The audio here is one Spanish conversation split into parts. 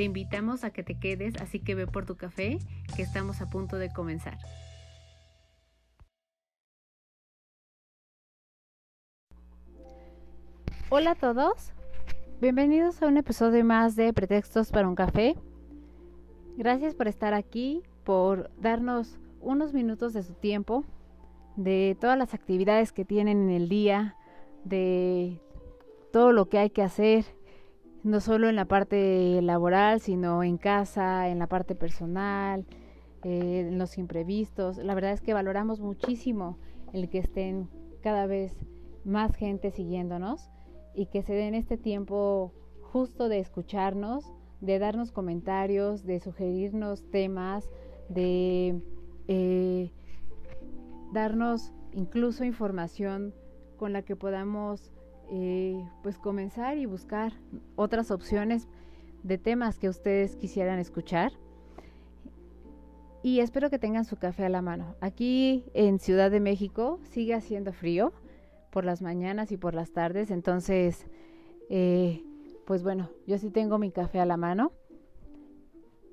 Te invitamos a que te quedes, así que ve por tu café, que estamos a punto de comenzar. Hola a todos, bienvenidos a un episodio más de Pretextos para un café. Gracias por estar aquí, por darnos unos minutos de su tiempo, de todas las actividades que tienen en el día, de todo lo que hay que hacer no solo en la parte laboral, sino en casa, en la parte personal, eh, en los imprevistos. La verdad es que valoramos muchísimo el que estén cada vez más gente siguiéndonos y que se den este tiempo justo de escucharnos, de darnos comentarios, de sugerirnos temas, de eh, darnos incluso información con la que podamos eh, pues comenzar y buscar otras opciones de temas que ustedes quisieran escuchar. Y espero que tengan su café a la mano. Aquí en Ciudad de México sigue haciendo frío por las mañanas y por las tardes. Entonces, eh, pues bueno, yo sí tengo mi café a la mano.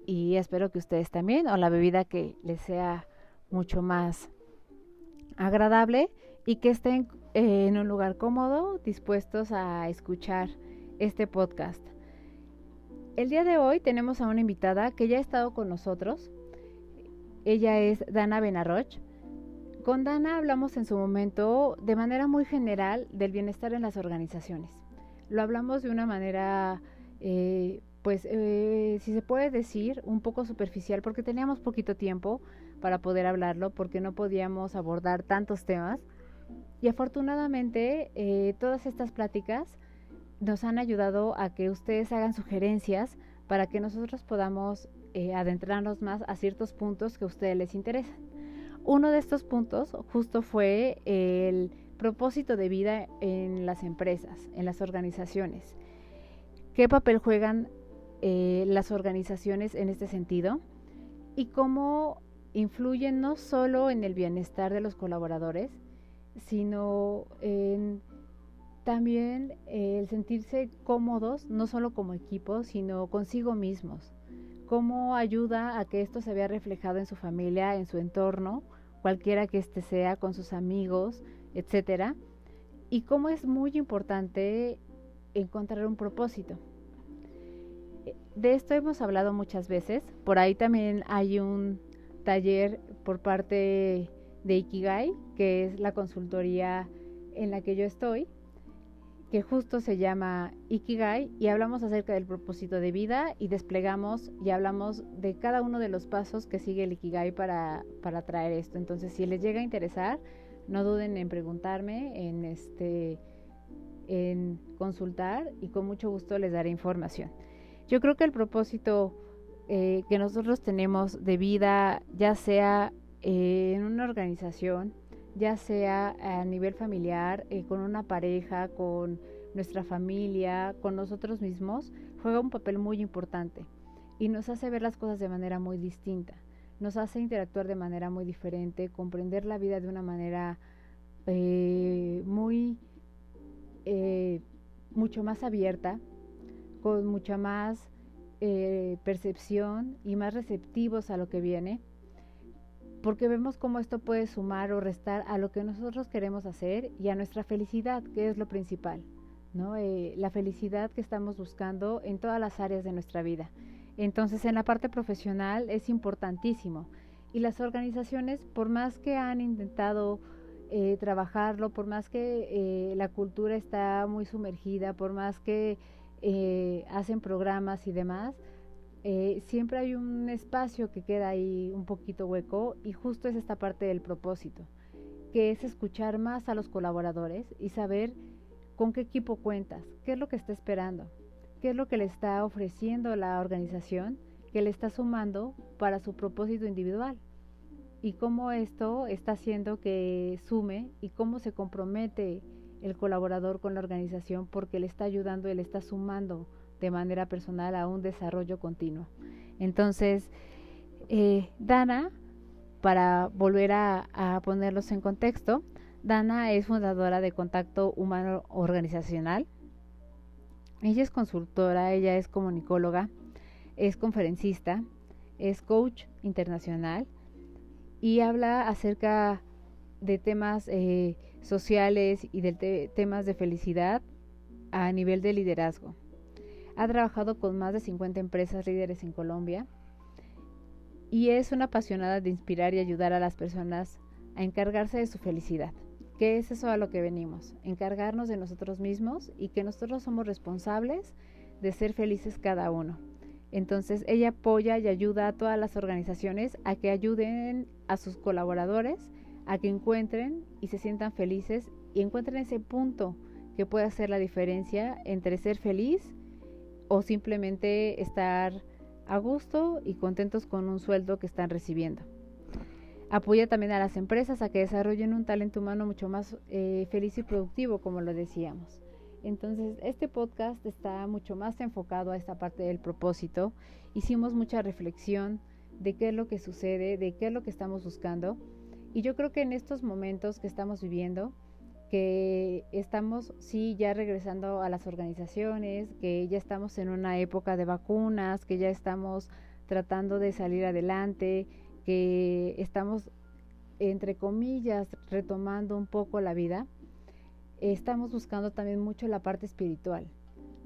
Y espero que ustedes también, o la bebida que les sea mucho más agradable y que estén en un lugar cómodo, dispuestos a escuchar este podcast. El día de hoy tenemos a una invitada que ya ha estado con nosotros. Ella es Dana Benarroch. Con Dana hablamos en su momento de manera muy general del bienestar en las organizaciones. Lo hablamos de una manera, eh, pues, eh, si se puede decir, un poco superficial, porque teníamos poquito tiempo para poder hablarlo, porque no podíamos abordar tantos temas y afortunadamente eh, todas estas pláticas nos han ayudado a que ustedes hagan sugerencias para que nosotros podamos eh, adentrarnos más a ciertos puntos que a ustedes les interesan. Uno de estos puntos justo fue el propósito de vida en las empresas, en las organizaciones. ¿Qué papel juegan eh, las organizaciones en este sentido? Y cómo influyen no solo en el bienestar de los colaboradores, sino también el sentirse cómodos, no solo como equipo, sino consigo mismos. Cómo ayuda a que esto se vea reflejado en su familia, en su entorno, cualquiera que éste sea, con sus amigos, etcétera. Y cómo es muy importante encontrar un propósito. De esto hemos hablado muchas veces. Por ahí también hay un taller por parte de Ikigai, que es la consultoría en la que yo estoy, que justo se llama Ikigai y hablamos acerca del propósito de vida y desplegamos y hablamos de cada uno de los pasos que sigue el Ikigai para, para traer esto. Entonces, si les llega a interesar, no duden en preguntarme, en este en consultar y con mucho gusto les daré información. Yo creo que el propósito eh, que nosotros tenemos de vida, ya sea eh, en una organización, ya sea a nivel familiar, eh, con una pareja, con nuestra familia, con nosotros mismos, juega un papel muy importante y nos hace ver las cosas de manera muy distinta, nos hace interactuar de manera muy diferente, comprender la vida de una manera eh, muy, mucho más abierta, con mucha más percepción y más receptivos a lo que viene porque vemos cómo esto puede sumar o restar a lo que nosotros queremos hacer y a nuestra felicidad, que es lo principal, ¿no? Eh, la felicidad que estamos buscando en todas las áreas de nuestra vida. Entonces, en la parte profesional es importantísimo. Y las organizaciones, por más que han intentado eh, trabajarlo, por más que eh, la cultura está muy sumergida, por más que hacen programas y demás, eh, siempre hay un espacio que queda ahí un poquito hueco y justo es esta parte del propósito, que es escuchar más a los colaboradores y saber con qué equipo cuentas, qué es lo que está esperando, qué es lo que le está ofreciendo la organización, que le está sumando para su propósito individual y cómo esto está haciendo que sume y cómo se compromete el colaborador con la organización porque le está ayudando y le está sumando de manera personal a un desarrollo continuo. Entonces, eh, Dana, para volver a, ponerlos en contexto, Dana es fundadora de Contacto Humano Organizacional. Ella es consultora, ella es comunicóloga, es conferencista, es coach internacional y habla acerca de temas eh, sociales y de temas de felicidad a nivel de liderazgo. Ha trabajado con más de 50 empresas líderes en Colombia y es una apasionada de inspirar y ayudar a las personas a encargarse de su felicidad. ¿Qué es eso a lo que venimos? Encargarnos de nosotros mismos y que nosotros somos responsables de ser felices cada uno. Entonces ella apoya y ayuda a todas las organizaciones a que ayuden a sus colaboradores a que encuentren y se sientan felices y encuentren ese punto que puede hacer la diferencia entre ser feliz o simplemente estar a gusto y contentos con un sueldo que están recibiendo. Apoya también a las empresas a que desarrollen un talento humano mucho más eh, feliz y productivo, como lo decíamos. Entonces, este podcast está mucho más enfocado a esta parte del propósito. Hicimos mucha reflexión de qué es lo que sucede, de qué es lo que estamos buscando. Y yo creo que en estos momentos que estamos viviendo, que estamos sí ya regresando a las organizaciones, que ya estamos en una época de vacunas, que ya estamos tratando de salir adelante, que estamos entre comillas retomando un poco la vida, estamos buscando también mucho la parte espiritual.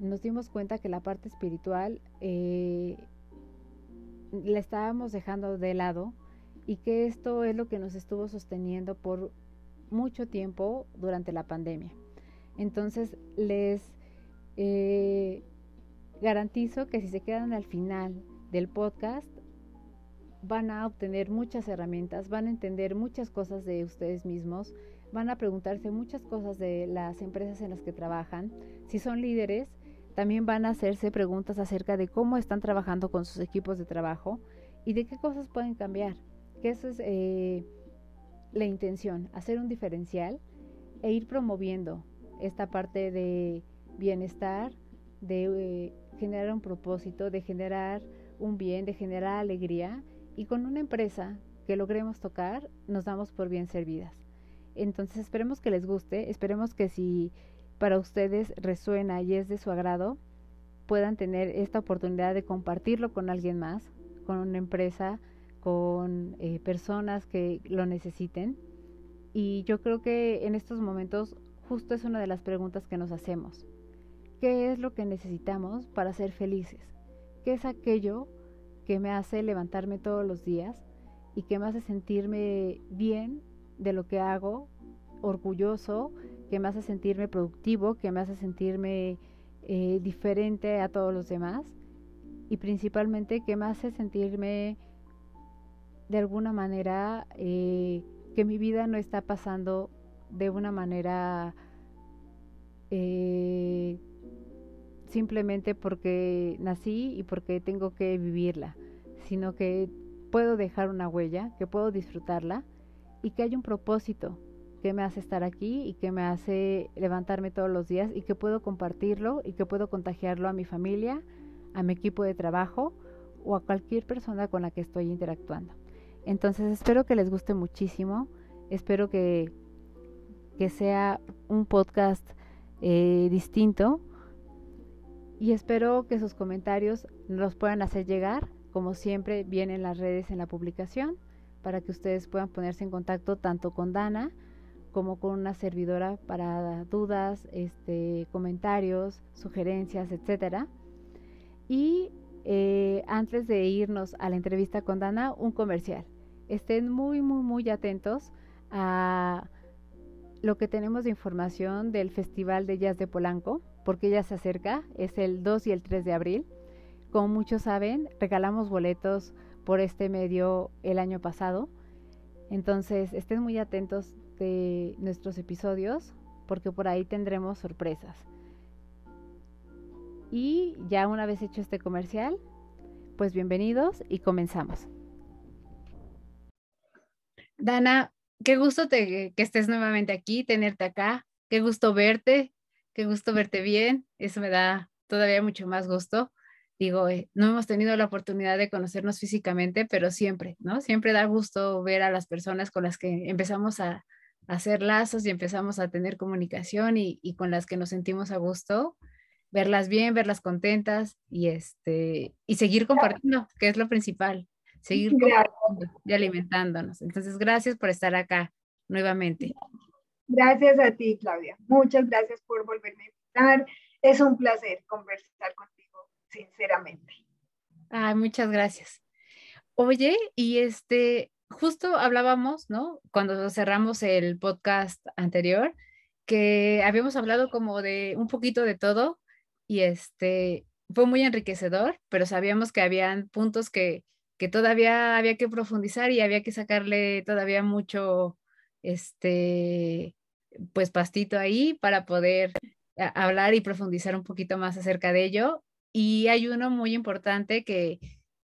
Nos dimos cuenta que la parte espiritual eh, la estábamos dejando de lado y que esto es lo que nos estuvo sosteniendo por mucho tiempo durante la pandemia. Entonces les eh, garantizo que si se quedan al final del podcast van a obtener muchas herramientas, van a entender muchas cosas de ustedes mismos, van a preguntarse muchas cosas de las empresas en las que trabajan. Si son líderes, también van a hacerse preguntas acerca de cómo están trabajando con sus equipos de trabajo y de qué cosas pueden cambiar. Que esa es eh, la intención, hacer un diferencial e ir promoviendo esta parte de bienestar, de eh, generar un propósito, de generar un bien, de generar alegría y con una empresa que logremos tocar, nos damos por bien servidas. Entonces esperemos que les guste, esperemos que si para ustedes resuena y es de su agrado, puedan tener esta oportunidad de compartirlo con alguien más, con una empresa, con eh, personas que lo necesiten. Y yo creo que en estos momentos justo es una de las preguntas que nos hacemos. ¿Qué es lo que necesitamos para ser felices? ¿Qué es aquello que me hace levantarme todos los días y que me hace sentirme bien de lo que hago, orgulloso, que me hace sentirme productivo, que me hace sentirme eh, diferente a todos los demás y principalmente que me hace sentirme de alguna manera eh, que mi vida no está pasando de una manera eh, simplemente porque nací y porque tengo que vivirla, sino que puedo dejar una huella, que puedo disfrutarla y que hay un propósito que me hace estar aquí y que me hace levantarme todos los días y que puedo compartirlo y que puedo contagiarlo a mi familia, a mi equipo de trabajo o a cualquier persona con la que estoy interactuando. Entonces espero que les guste muchísimo, espero que, que sea un podcast eh, distinto y espero que sus comentarios los puedan hacer llegar, como siempre vienen en las redes en la publicación para que ustedes puedan ponerse en contacto tanto con Dana como con una servidora para dudas, este, comentarios, sugerencias, etcétera. Y eh, antes de irnos a la entrevista con Dana, un comercial. Estén muy, muy, muy atentos a lo que tenemos de información del Festival de Jazz de Polanco, porque ya se acerca, es el 2 y el 3 de abril. Como muchos saben, regalamos boletos por este medio el año pasado. Entonces, estén muy atentos de nuestros episodios porque por ahí tendremos sorpresas. Y ya una vez hecho este comercial, Pues bienvenidos y comenzamos. Dana, qué gusto te, que estés nuevamente aquí, tenerte acá, qué gusto verte, qué gusto verte bien, eso me da todavía mucho más gusto. Digo, eh, no hemos tenido la oportunidad de conocernos físicamente, pero siempre, ¿no? Siempre da gusto ver a las personas con las que empezamos a, hacer lazos y empezamos a tener comunicación y, y, con las que nos sentimos a gusto, verlas bien, verlas contentas y, este, y seguir compartiendo, que es lo principal seguir y alimentándonos. Entonces, gracias por estar acá nuevamente. Gracias a ti, Claudia. Muchas gracias por volverme a invitar. Es un placer conversar contigo, sinceramente. Ay, muchas gracias. Oye, y este, justo hablábamos, ¿no? Cuando cerramos el podcast anterior, que habíamos hablado como de un poquito de todo y este, fue muy enriquecedor, pero sabíamos que habían puntos que, que todavía había que profundizar y había que sacarle todavía mucho, este, pues pastito ahí para poder hablar y profundizar un poquito más acerca de ello. Y hay uno muy importante que,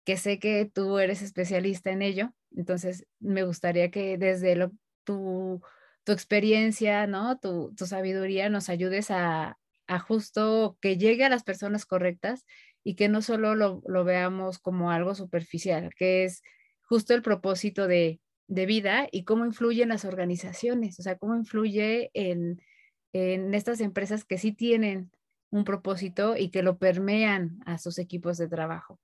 que sé que tú eres especialista en ello, entonces me gustaría que desde lo, tu, tu experiencia, ¿no? Tu, tu sabiduría nos ayudes a, a justo que llegue a las personas correctas y que no solo lo, veamos como algo superficial, que es justo el propósito de, vida y cómo influye en las organizaciones, o sea, cómo influye en, estas empresas que sí tienen un propósito y que lo permean a sus equipos de trabajo.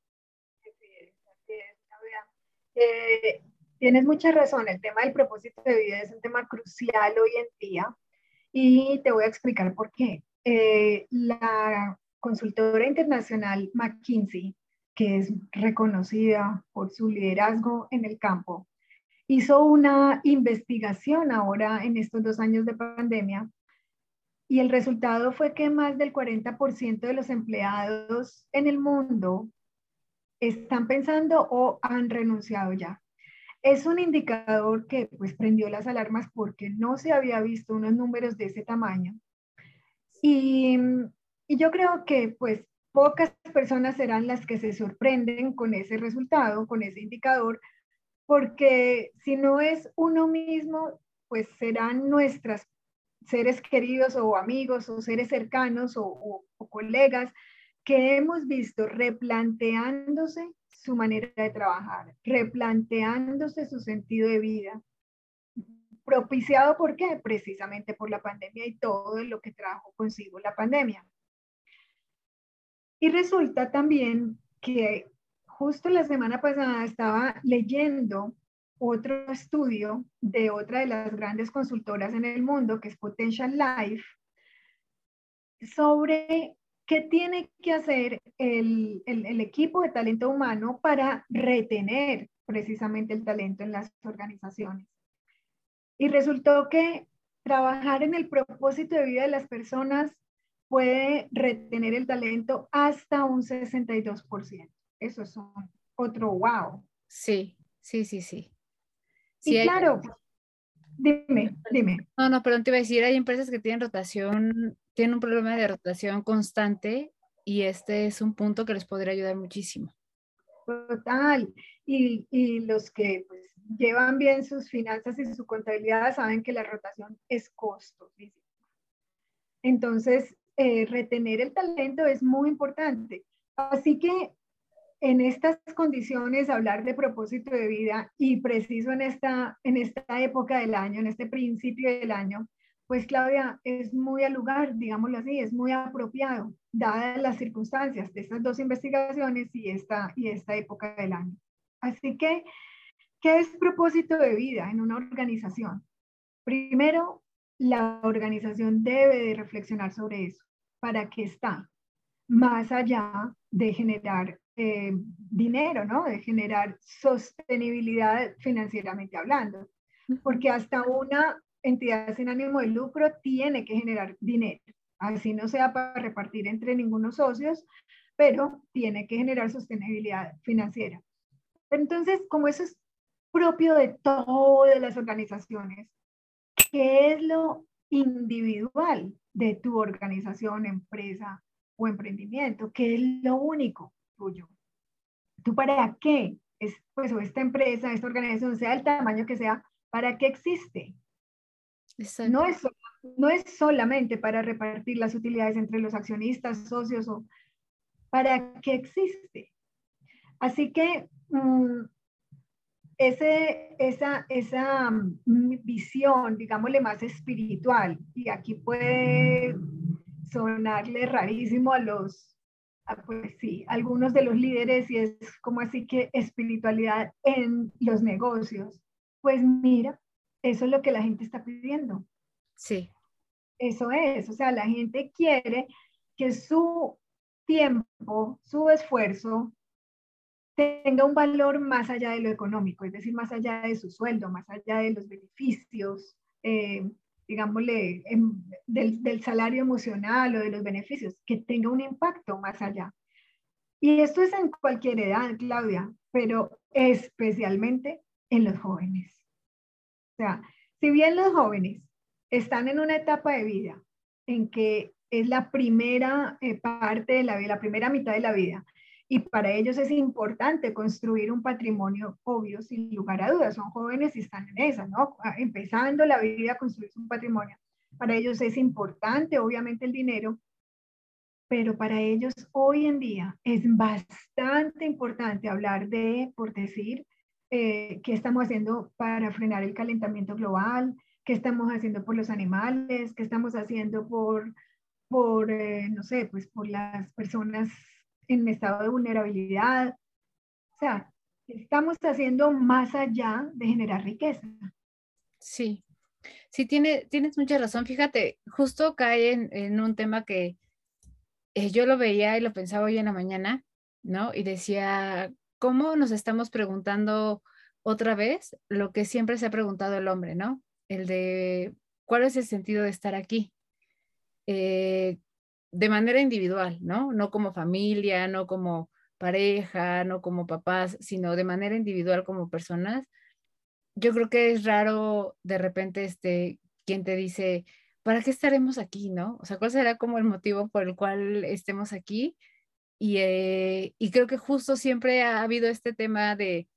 Eh, tienes mucha razón, el tema del propósito de vida es un tema crucial hoy en día y te voy a explicar por qué. Eh, la consultora internacional McKinsey, que es reconocida por su liderazgo en el campo, hizo una investigación ahora en estos dos años de pandemia y el resultado fue que más del 40% de los empleados en el mundo están pensando o han renunciado ya. Es un indicador que pues prendió las alarmas porque no se había visto unos números de ese tamaño. Y y yo creo que pues pocas personas serán las que se sorprenden con ese resultado, con ese indicador, porque si no es uno mismo, pues serán nuestras seres queridos o amigos o seres cercanos o, o colegas que hemos visto replanteándose su manera de trabajar, replanteándose su sentido de vida, propiciado por qué? Precisamente por la pandemia y todo lo que trajo consigo la pandemia. Y resulta también que justo la semana pasada estaba leyendo otro estudio de otra de las grandes consultoras en el mundo, que es Potential Life, sobre qué tiene que hacer el, el, equipo de talento humano para retener precisamente el talento en las organizaciones. Y resultó que trabajar en el propósito de vida de las personas puede retener el talento hasta un 62%. Eso es otro wow. Sí, sí, sí, sí. sí y claro, dime, dime. No, no, pero te iba a decir, hay empresas que tienen rotación, tienen un problema de rotación constante y este es un punto que les podría ayudar muchísimo. Total. Y, y los que pues, llevan bien sus finanzas y su contabilidad saben que la rotación es costosísima. Entonces, eh, retener el talento es muy importante. Así que en estas condiciones, hablar de propósito de vida y preciso en esta, en esta época del año, en este principio del año, pues Claudia, es muy al lugar, digámoslo así, es muy apropiado, dadas las circunstancias de estas dos investigaciones y esta, y esta época del año. Así que, ¿qué es propósito de vida en una organización? Primero, la organización debe de reflexionar sobre eso para qué está, más allá de generar eh, dinero, ¿no? De generar sostenibilidad financieramente hablando. Porque hasta una entidad sin ánimo de lucro tiene que generar dinero, así no sea para repartir entre ningunos socios, pero tiene que generar sostenibilidad financiera. Entonces, como eso es propio de todas las organizaciones, ¿qué es lo individual de tu organización, empresa o emprendimiento, que es lo único tuyo. ¿tú para qué? Es, pues, o esta empresa, esta organización, sea el tamaño que sea, ¿para qué existe? No es, no es solamente para repartir las utilidades entre los accionistas, socios o para qué existe. Así que mm, ese, esa, esa mm, visión, digámosle más espiritual, y aquí puede sonarle rarísimo a los, pues sí, algunos de los líderes, y es como así que espiritualidad en los negocios. Pues mira, eso es lo que la gente está pidiendo. Sí. Eso es, o sea, la gente quiere que su tiempo, su esfuerzo, tenga un valor más allá de lo económico, es decir, más allá de su sueldo, más allá de los beneficios, eh, digámosle, del, del, salario emocional o de los beneficios, que tenga un impacto más allá. Y esto es en cualquier edad, Claudia, pero especialmente en los jóvenes. O sea, si bien los jóvenes están en una etapa de vida en que es la primera eh, parte de la vida, la primera mitad de la vida, y para ellos es importante construir un patrimonio obvio, sin lugar a dudas. Son jóvenes y están en esa, ¿no? Ah, empezando la vida a construir un patrimonio. Para ellos es importante, obviamente, el dinero, pero para ellos hoy en día es bastante importante hablar de, por decir, eh, qué estamos haciendo para frenar el calentamiento global, qué estamos haciendo por los animales, qué estamos haciendo por, por eh, no sé, pues por las personas en estado de vulnerabilidad. O sea, estamos haciendo más allá de generar riqueza. Sí, sí, tiene, tienes mucha razón. Fíjate, justo cae en, un tema que eh, yo lo veía y lo pensaba hoy en la mañana, ¿no? Y decía, ¿cómo nos estamos preguntando otra vez lo que siempre se ha preguntado el hombre, ¿no? El de, ¿cuál es el sentido de estar aquí? Eh, de manera individual, ¿no? No como familia, no como pareja, no como papás, sino de manera individual como personas. Yo creo que es raro de repente este quien te dice, ¿para qué estaremos aquí, no? O sea, ¿cuál será como el motivo por el cual estemos aquí? Y, eh, y creo que justo siempre ha habido este tema de,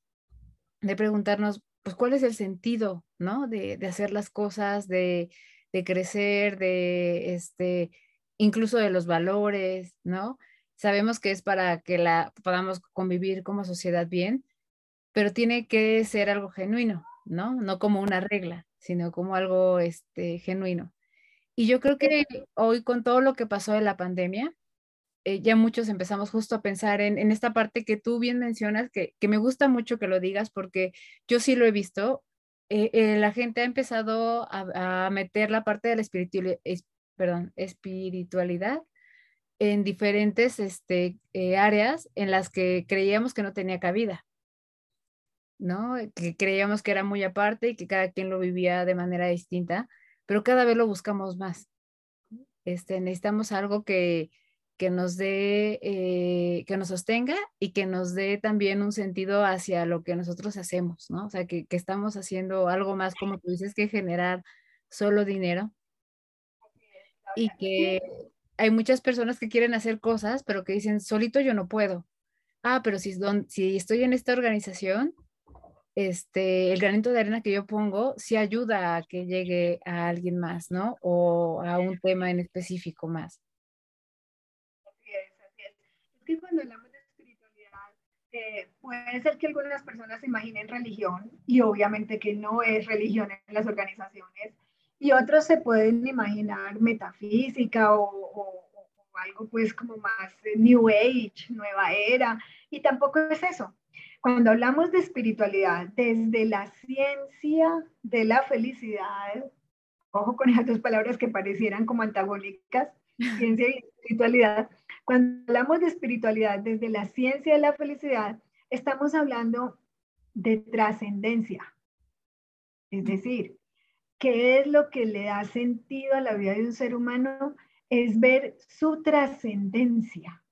de preguntarnos, pues, ¿cuál es el sentido, no? De, de hacer las cosas, de, de crecer, de, este, incluso de los valores, ¿no? Sabemos que es para que la podamos convivir como sociedad bien, pero tiene que ser algo genuino, ¿no? No como una regla, sino como algo este, genuino. Y yo creo que hoy con todo lo que pasó de la pandemia, eh, ya muchos empezamos justo a pensar en, esta parte que tú bien mencionas, que, me gusta mucho que lo digas porque yo sí lo he visto. Eh, eh, la gente ha empezado a, a, meter la parte de la espiritualidad, perdón, espiritualidad en diferentes este, eh, áreas en las que creíamos que no tenía cabida, ¿no? Que creíamos que era muy aparte y que cada quien lo vivía de manera distinta, pero cada vez lo buscamos más. Este, necesitamos algo que, que nos dé, eh, que nos sostenga y que nos dé también un sentido hacia lo que nosotros hacemos, ¿no? O sea, que, que estamos haciendo algo más, como tú dices, que generar solo dinero, y que hay muchas personas que quieren hacer cosas, pero que dicen, solito yo no puedo. Ah, pero si, si estoy en esta organización, este, el granito de arena que yo pongo sí ayuda a que llegue a alguien más, ¿no? O a un tema en específico más. Así es, así es. Es que cuando hablamos de espiritualidad, eh, puede ser que algunas personas imaginen religión y obviamente que no es religión en las organizaciones, y otros se pueden imaginar metafísica o, algo pues como más New Age, nueva era, y tampoco es eso. Cuando hablamos de espiritualidad, desde la ciencia de la felicidad, ojo con esas dos palabras que parecieran como antagónicas, ciencia y espiritualidad, cuando hablamos de espiritualidad desde la ciencia de la felicidad, estamos hablando de trascendencia. Es decir, qué es lo que le da sentido a la vida de un ser humano, es ver su trascendencia.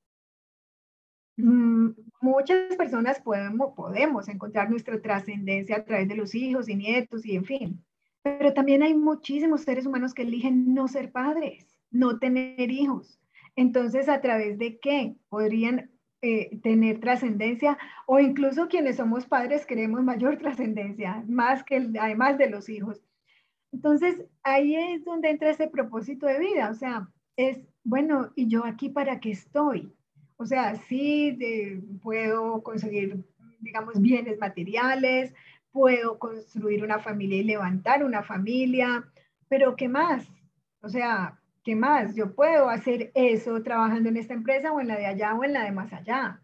Mm, muchas personas podemos, encontrar nuestra trascendencia a través de los hijos y nietos y en fin, pero también hay muchísimos seres humanos que eligen no ser padres, no tener hijos. Entonces, ¿a través de qué podrían eh, tener trascendencia o incluso quienes somos padres queremos mayor trascendencia, más que además de los hijos. Entonces, ahí es donde entra ese propósito de vida, o sea, es, bueno, ¿y yo aquí para qué estoy? O sea, sí puedo conseguir, digamos, bienes materiales, puedo construir una familia y levantar una familia, pero ¿qué más? O sea, ¿qué más? Yo puedo hacer eso trabajando en esta empresa o en la de allá o en la de más allá.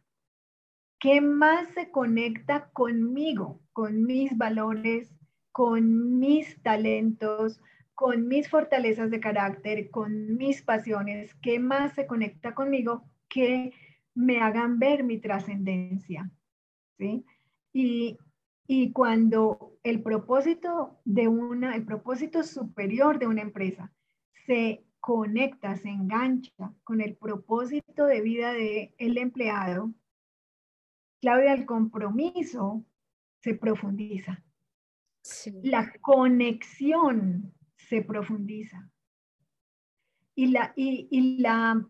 ¿Qué más se conecta conmigo, con mis valores, con mis talentos, con mis fortalezas de carácter, con mis pasiones? ¿Qué más se conecta conmigo que me hagan ver mi trascendencia? ¿Sí? Y, y cuando el propósito de una, el propósito superior de una empresa se conecta, se engancha con el propósito de vida del el empleado, Claudia, el compromiso se profundiza. La conexión se profundiza. Y la, y, y la,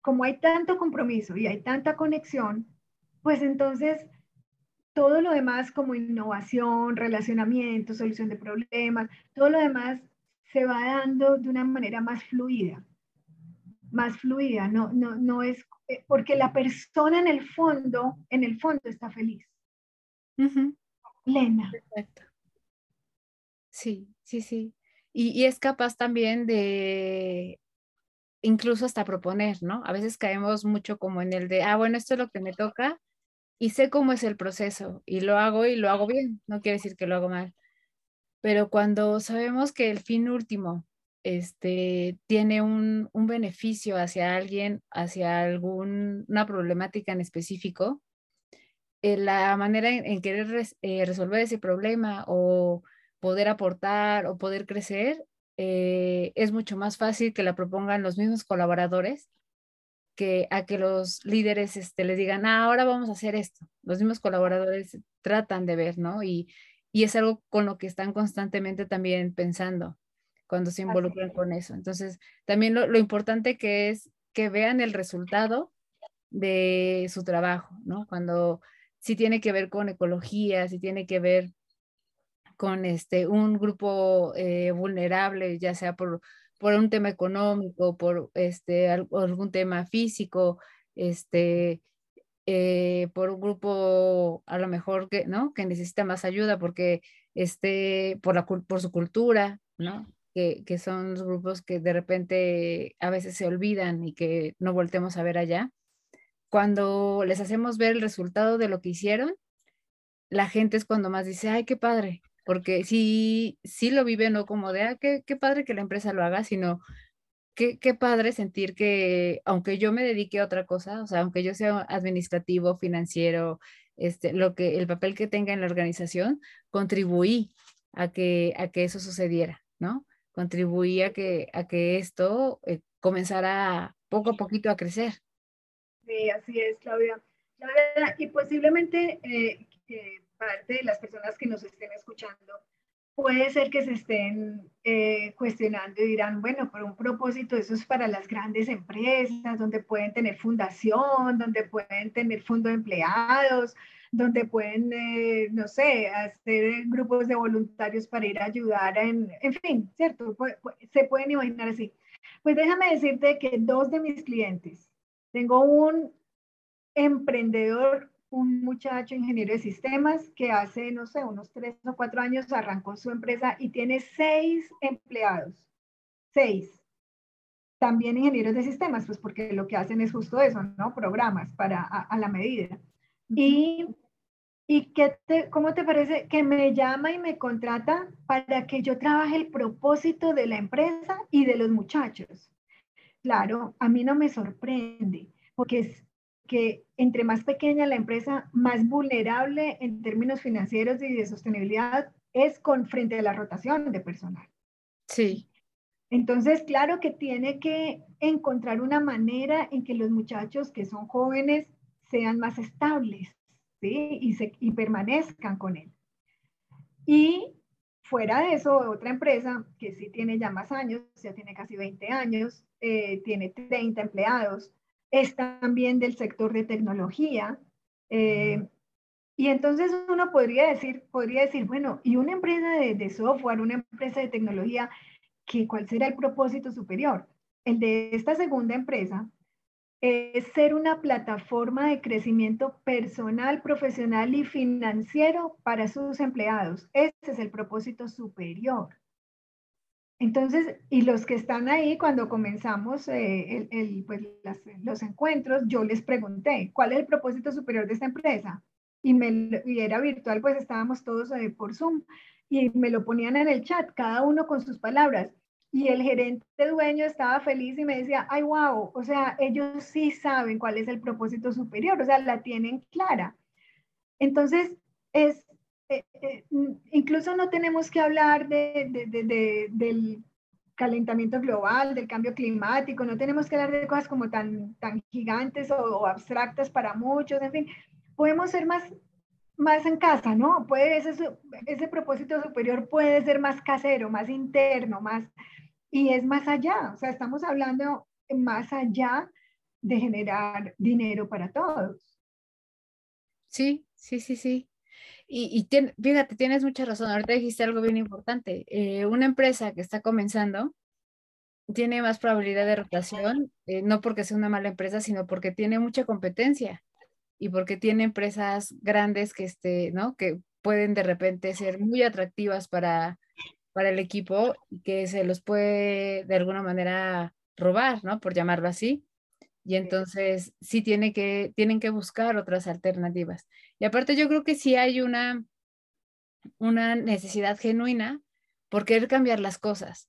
como hay tanto compromiso y hay tanta conexión, pues entonces todo lo demás como innovación, relacionamiento, solución de problemas, todo lo demás se va dando de una manera más fluida, más fluida, no, no, no es, eh, porque la persona en el fondo, en el fondo está feliz. Lena. Perfecto. Sí, sí, sí. Y, es capaz también de incluso hasta proponer, ¿no? A veces caemos mucho como en el de, ah, bueno, esto es lo que me toca y sé cómo es el proceso y lo hago y lo hago bien, no quiere decir que lo hago mal. Pero cuando sabemos que el fin último este, tiene un, beneficio hacia alguien, hacia alguna problemática en específico, eh, la manera en, querer eh, resolver ese problema o poder aportar o poder crecer eh, es mucho más fácil que la propongan los mismos colaboradores que a que los líderes este, les digan, ah, ahora vamos a hacer esto. Los mismos colaboradores tratan de ver, ¿no? Y, y es algo con lo que están constantemente también pensando cuando se involucran con eso. Entonces, también lo, lo, importante que es que vean el resultado de su trabajo, ¿no? Cuando sí tiene que ver con ecología, si tiene que ver con este, un grupo eh, vulnerable, ya sea por por un tema económico, por este, algún tema físico, este, eh, por un grupo a lo mejor que, ¿no? que necesita más ayuda porque este, por, la, por su cultura, ¿no? Que, que, son los grupos que de repente a veces se olvidan y que no voltemos a ver allá. Cuando les hacemos ver el resultado de lo que hicieron, la gente es cuando más dice, ay, qué padre, porque sí, sí lo vive no como de, ah, qué, padre que la empresa lo haga, sino qué, qué padre sentir que aunque yo me dedique a otra cosa, o sea, aunque yo sea administrativo, financiero, este, lo que, el papel que tenga en la organización, contribuí a que, a que eso sucediera, ¿no? Contribuí a que, a que esto eh, comenzara poco a poquito a crecer. Sí, así es, Claudia. Claudia y posiblemente eh, parte de las personas que nos estén escuchando, puede ser que se estén eh, cuestionando y dirán, bueno, por un propósito, eso es para las grandes empresas, donde pueden tener fundación, donde pueden tener fondo de empleados, donde pueden, eh, no sé, hacer grupos de voluntarios para ir a ayudar en, en fin, ¿cierto? Se pueden imaginar así. Pues déjame decirte que dos de mis clientes, tengo un emprendedor un muchacho ingeniero de sistemas que hace, no sé, unos tres o cuatro años arrancó su empresa y tiene seis empleados. Seis. También ingenieros de sistemas, pues porque lo que hacen es justo eso, ¿no? Programas para a, la medida. Y, y qué te, ¿cómo te parece que me llama y me contrata para que yo trabaje el propósito de la empresa y de los muchachos? Claro, a mí no me sorprende, porque es, que entre más pequeña la empresa, más vulnerable en términos financieros y de sostenibilidad es con frente a la rotación de personal. Sí. Entonces, claro que tiene que encontrar una manera en que los muchachos que son jóvenes sean más estables, ¿sí? Y, se, y permanezcan con él. Y fuera de eso, otra empresa que sí tiene ya más años, ya tiene casi 20 años, eh, tiene 30 empleados, es también del sector de tecnología. Eh, y entonces uno podría decir, podría decir, bueno, y una empresa de, de software, una empresa de tecnología, ¿qué, ¿cuál será el propósito superior? El de esta segunda empresa es ser una plataforma de crecimiento personal, profesional y financiero para sus empleados. Ese es el propósito superior. Entonces, y los que están ahí, cuando comenzamos eh, pues, los encuentros, yo les pregunté, ¿cuál es el propósito superior de esta empresa? Y, me, era virtual, pues estábamos todos eh, por Zoom y me lo ponían en el chat, cada uno con sus palabras. Y el gerente dueño estaba feliz y me decía, ay, wow, o sea, ellos sí saben cuál es el propósito superior, o sea, la tienen clara. Entonces, es, eh, eh, incluso no tenemos que hablar de, del calentamiento global, del cambio climático, no tenemos que hablar de cosas como tan, tan gigantes o, abstractas para muchos, en fin, podemos ser más, más en casa, ¿no? Puede, ese, ese propósito superior puede ser más casero, más interno, más, y es más allá, o sea, estamos hablando más allá de generar dinero para todos. Sí, sí, sí, sí. Y, fíjate, tienes mucha razón. Ahorita dijiste algo bien importante. Eh, una empresa que está comenzando tiene más probabilidad de rotación, eh, no porque sea una mala empresa, sino porque tiene mucha competencia y porque tiene empresas grandes que, este, ¿no? que pueden de repente ser muy atractivas para, para el equipo y que se los puede de alguna manera robar, ¿no? Por llamarlo así. Y entonces sí tiene que, tienen que buscar otras alternativas. Y aparte yo creo que sí hay una, una necesidad genuina por querer cambiar las cosas,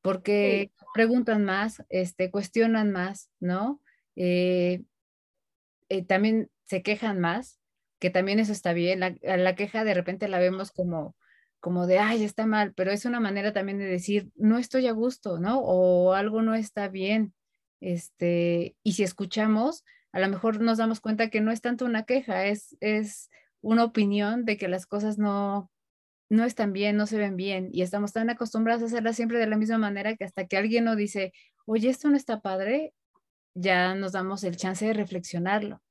porque preguntan más, este, cuestionan más, ¿no? Eh, eh, también se quejan más, que también eso está bien. La, la, queja de repente la vemos como, como de, ay, está mal, pero es una manera también de decir, no estoy a gusto, ¿no? O algo no está bien. Este, y si escuchamos, a lo mejor nos damos cuenta que no es tanto una queja, es, es una opinión de que las cosas no, no están bien, no se ven bien y estamos tan acostumbrados a hacerlas siempre de la misma manera que hasta que alguien nos dice, oye, esto no está padre, ya nos damos el chance de reflexionarlo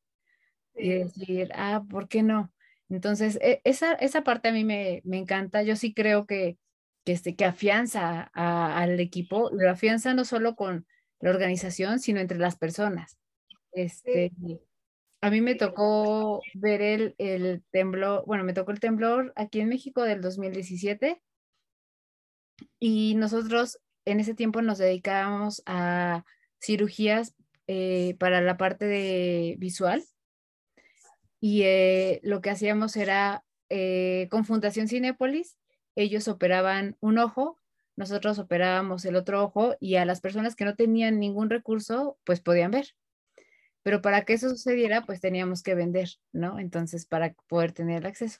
y decir, ah, ¿por qué no? Entonces, e, esa, esa parte a mí me, me encanta. Yo sí creo que, que, este, que afianza al equipo, lo afianza no solo con la organización, sino entre las personas. Este, a mí me tocó ver el, el temblor, bueno, me tocó el temblor aquí en México del 2017 y nosotros en ese tiempo nos dedicábamos a cirugías eh, para la parte de visual y eh, lo que hacíamos era eh, con Fundación Cinépolis, ellos operaban un ojo nosotros operábamos el otro ojo y a las personas que no tenían ningún recurso, pues podían ver. Pero para que eso sucediera, pues teníamos que vender, ¿no? Entonces, para poder tener el acceso.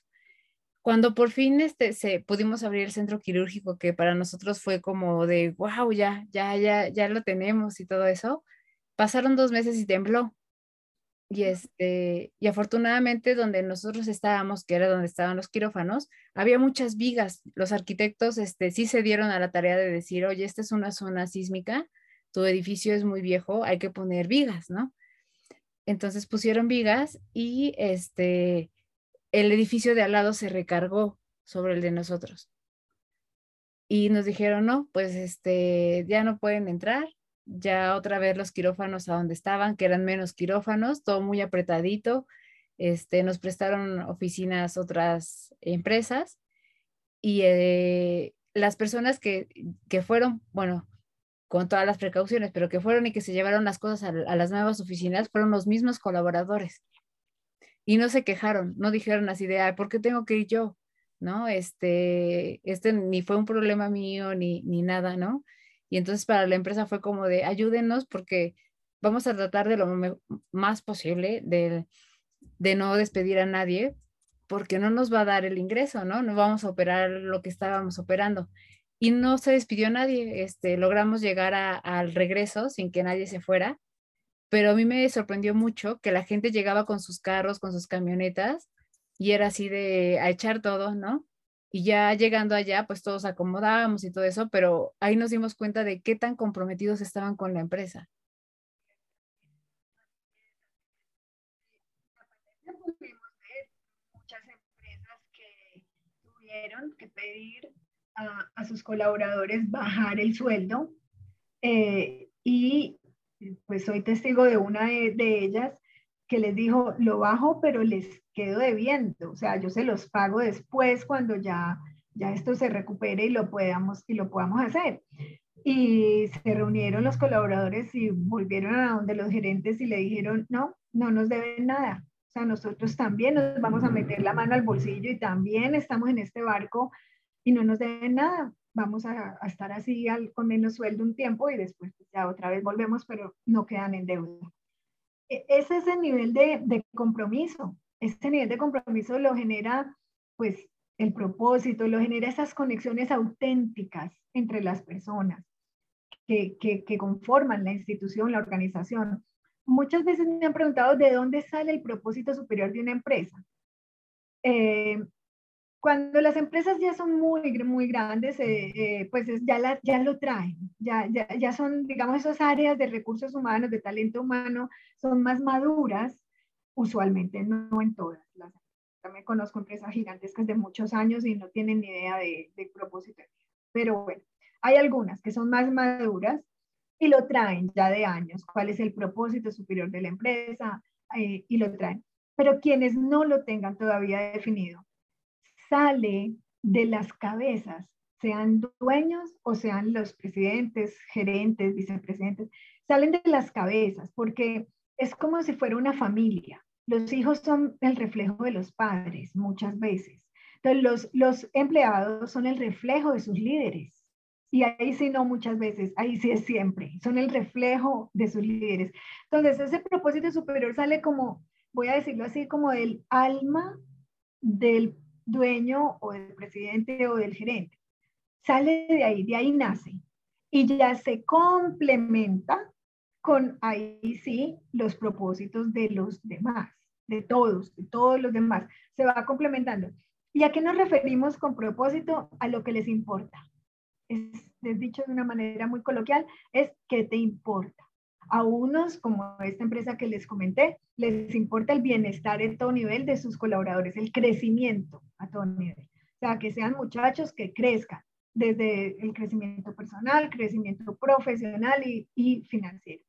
Cuando por fin este, se, pudimos abrir el centro quirúrgico, que para nosotros fue como de, wow, ya, ya, ya, ya lo tenemos y todo eso, pasaron dos meses y tembló. Y, este, y afortunadamente donde nosotros estábamos, que era donde estaban los quirófanos, había muchas vigas. Los arquitectos este, sí se dieron a la tarea de decir, oye, esta es una zona sísmica, tu edificio es muy viejo, hay que poner vigas, ¿no? Entonces pusieron vigas y este, el edificio de al lado se recargó sobre el de nosotros. Y nos dijeron, no, pues este, ya no pueden entrar, ya otra vez los quirófanos a donde estaban, que eran menos quirófanos, todo muy apretadito. Este, nos prestaron oficinas otras empresas y eh, las personas que, que, fueron, bueno, con todas las precauciones, pero que fueron y que se llevaron las cosas a, las nuevas oficinas fueron los mismos colaboradores. Y no se quejaron, no dijeron así de, Ay, ¿por qué tengo que ir yo? ¿No? Este, este ni fue un problema mío ni, ni nada, ¿no? Y entonces para la empresa fue como de ayúdenos porque vamos a tratar de lo más posible de, de no despedir a nadie porque no nos va a dar el ingreso, ¿no? No vamos a operar lo que estábamos operando. Y no se despidió nadie, este, logramos llegar al regreso sin que nadie se fuera, pero a mí me sorprendió mucho que la gente llegaba con sus carros, con sus camionetas, y era así de a echar todo, ¿no? Y ya llegando allá, pues todos acomodábamos y todo eso, pero ahí nos dimos cuenta de qué tan comprometidos estaban con la empresa. Pues, muchas empresas que tuvieron que pedir a, a sus colaboradores bajar el sueldo eh, y pues soy testigo de una de, de ellas que les dijo, lo bajo, pero les quedo debiendo, o sea, yo se los pago después cuando ya, ya esto se recupere y lo, podamos, y lo podamos hacer. Y se reunieron los colaboradores y volvieron a donde los gerentes y le dijeron, no, no nos deben nada. O sea, nosotros también nos vamos a meter la mano al bolsillo y también estamos en este barco y no nos deben nada. Vamos a, estar así con menos sueldo un tiempo y después pues, ya otra vez volvemos, pero no quedan en deuda. E, ese es el nivel de, de compromiso. Ese nivel de compromiso lo genera pues el propósito, lo genera esas conexiones auténticas entre las personas que, que, conforman la institución, la organización. Muchas veces me han preguntado de dónde sale el propósito superior de una empresa. Eh, cuando las empresas ya son muy, muy grandes, eh, eh, pues ya, ya lo traen, ya, ya, ya, son, digamos, esas áreas de recursos humanos, de talento humano, son más maduras, usualmente, no, en todas. Las, también conozco empresas gigantescas de muchos años y no tienen ni idea de, propósito. Pero bueno, hay algunas que son más maduras y lo traen ya de años, cuál es el propósito superior de la empresa eh, y lo traen. Pero quienes no lo tengan todavía definido, sale de las cabezas, sean dueños o sean los presidentes, gerentes, vicepresidentes, salen de las cabezas porque es como si fuera una familia. Los hijos son el reflejo de los padres muchas veces. Entonces, los, los empleados son el reflejo de sus líderes. Y ahí sí no muchas veces, ahí sí es siempre, son el reflejo de sus líderes. Entonces, ese propósito superior sale como, voy a decirlo así, como del alma del dueño o del presidente o del gerente. Sale de ahí, de ahí nace y ya se complementa con ahí sí los propósitos de los demás, de todos, de todos los demás. Se va complementando. ¿Y a qué nos referimos con propósito? A lo que les importa. Es, es dicho de una manera muy coloquial, es qué te importa. A unos, como esta empresa que les comenté, les importa el bienestar en todo nivel de sus colaboradores, el crecimiento a todo nivel. O sea, que sean muchachos que crezcan desde el crecimiento personal, crecimiento profesional y, financiero.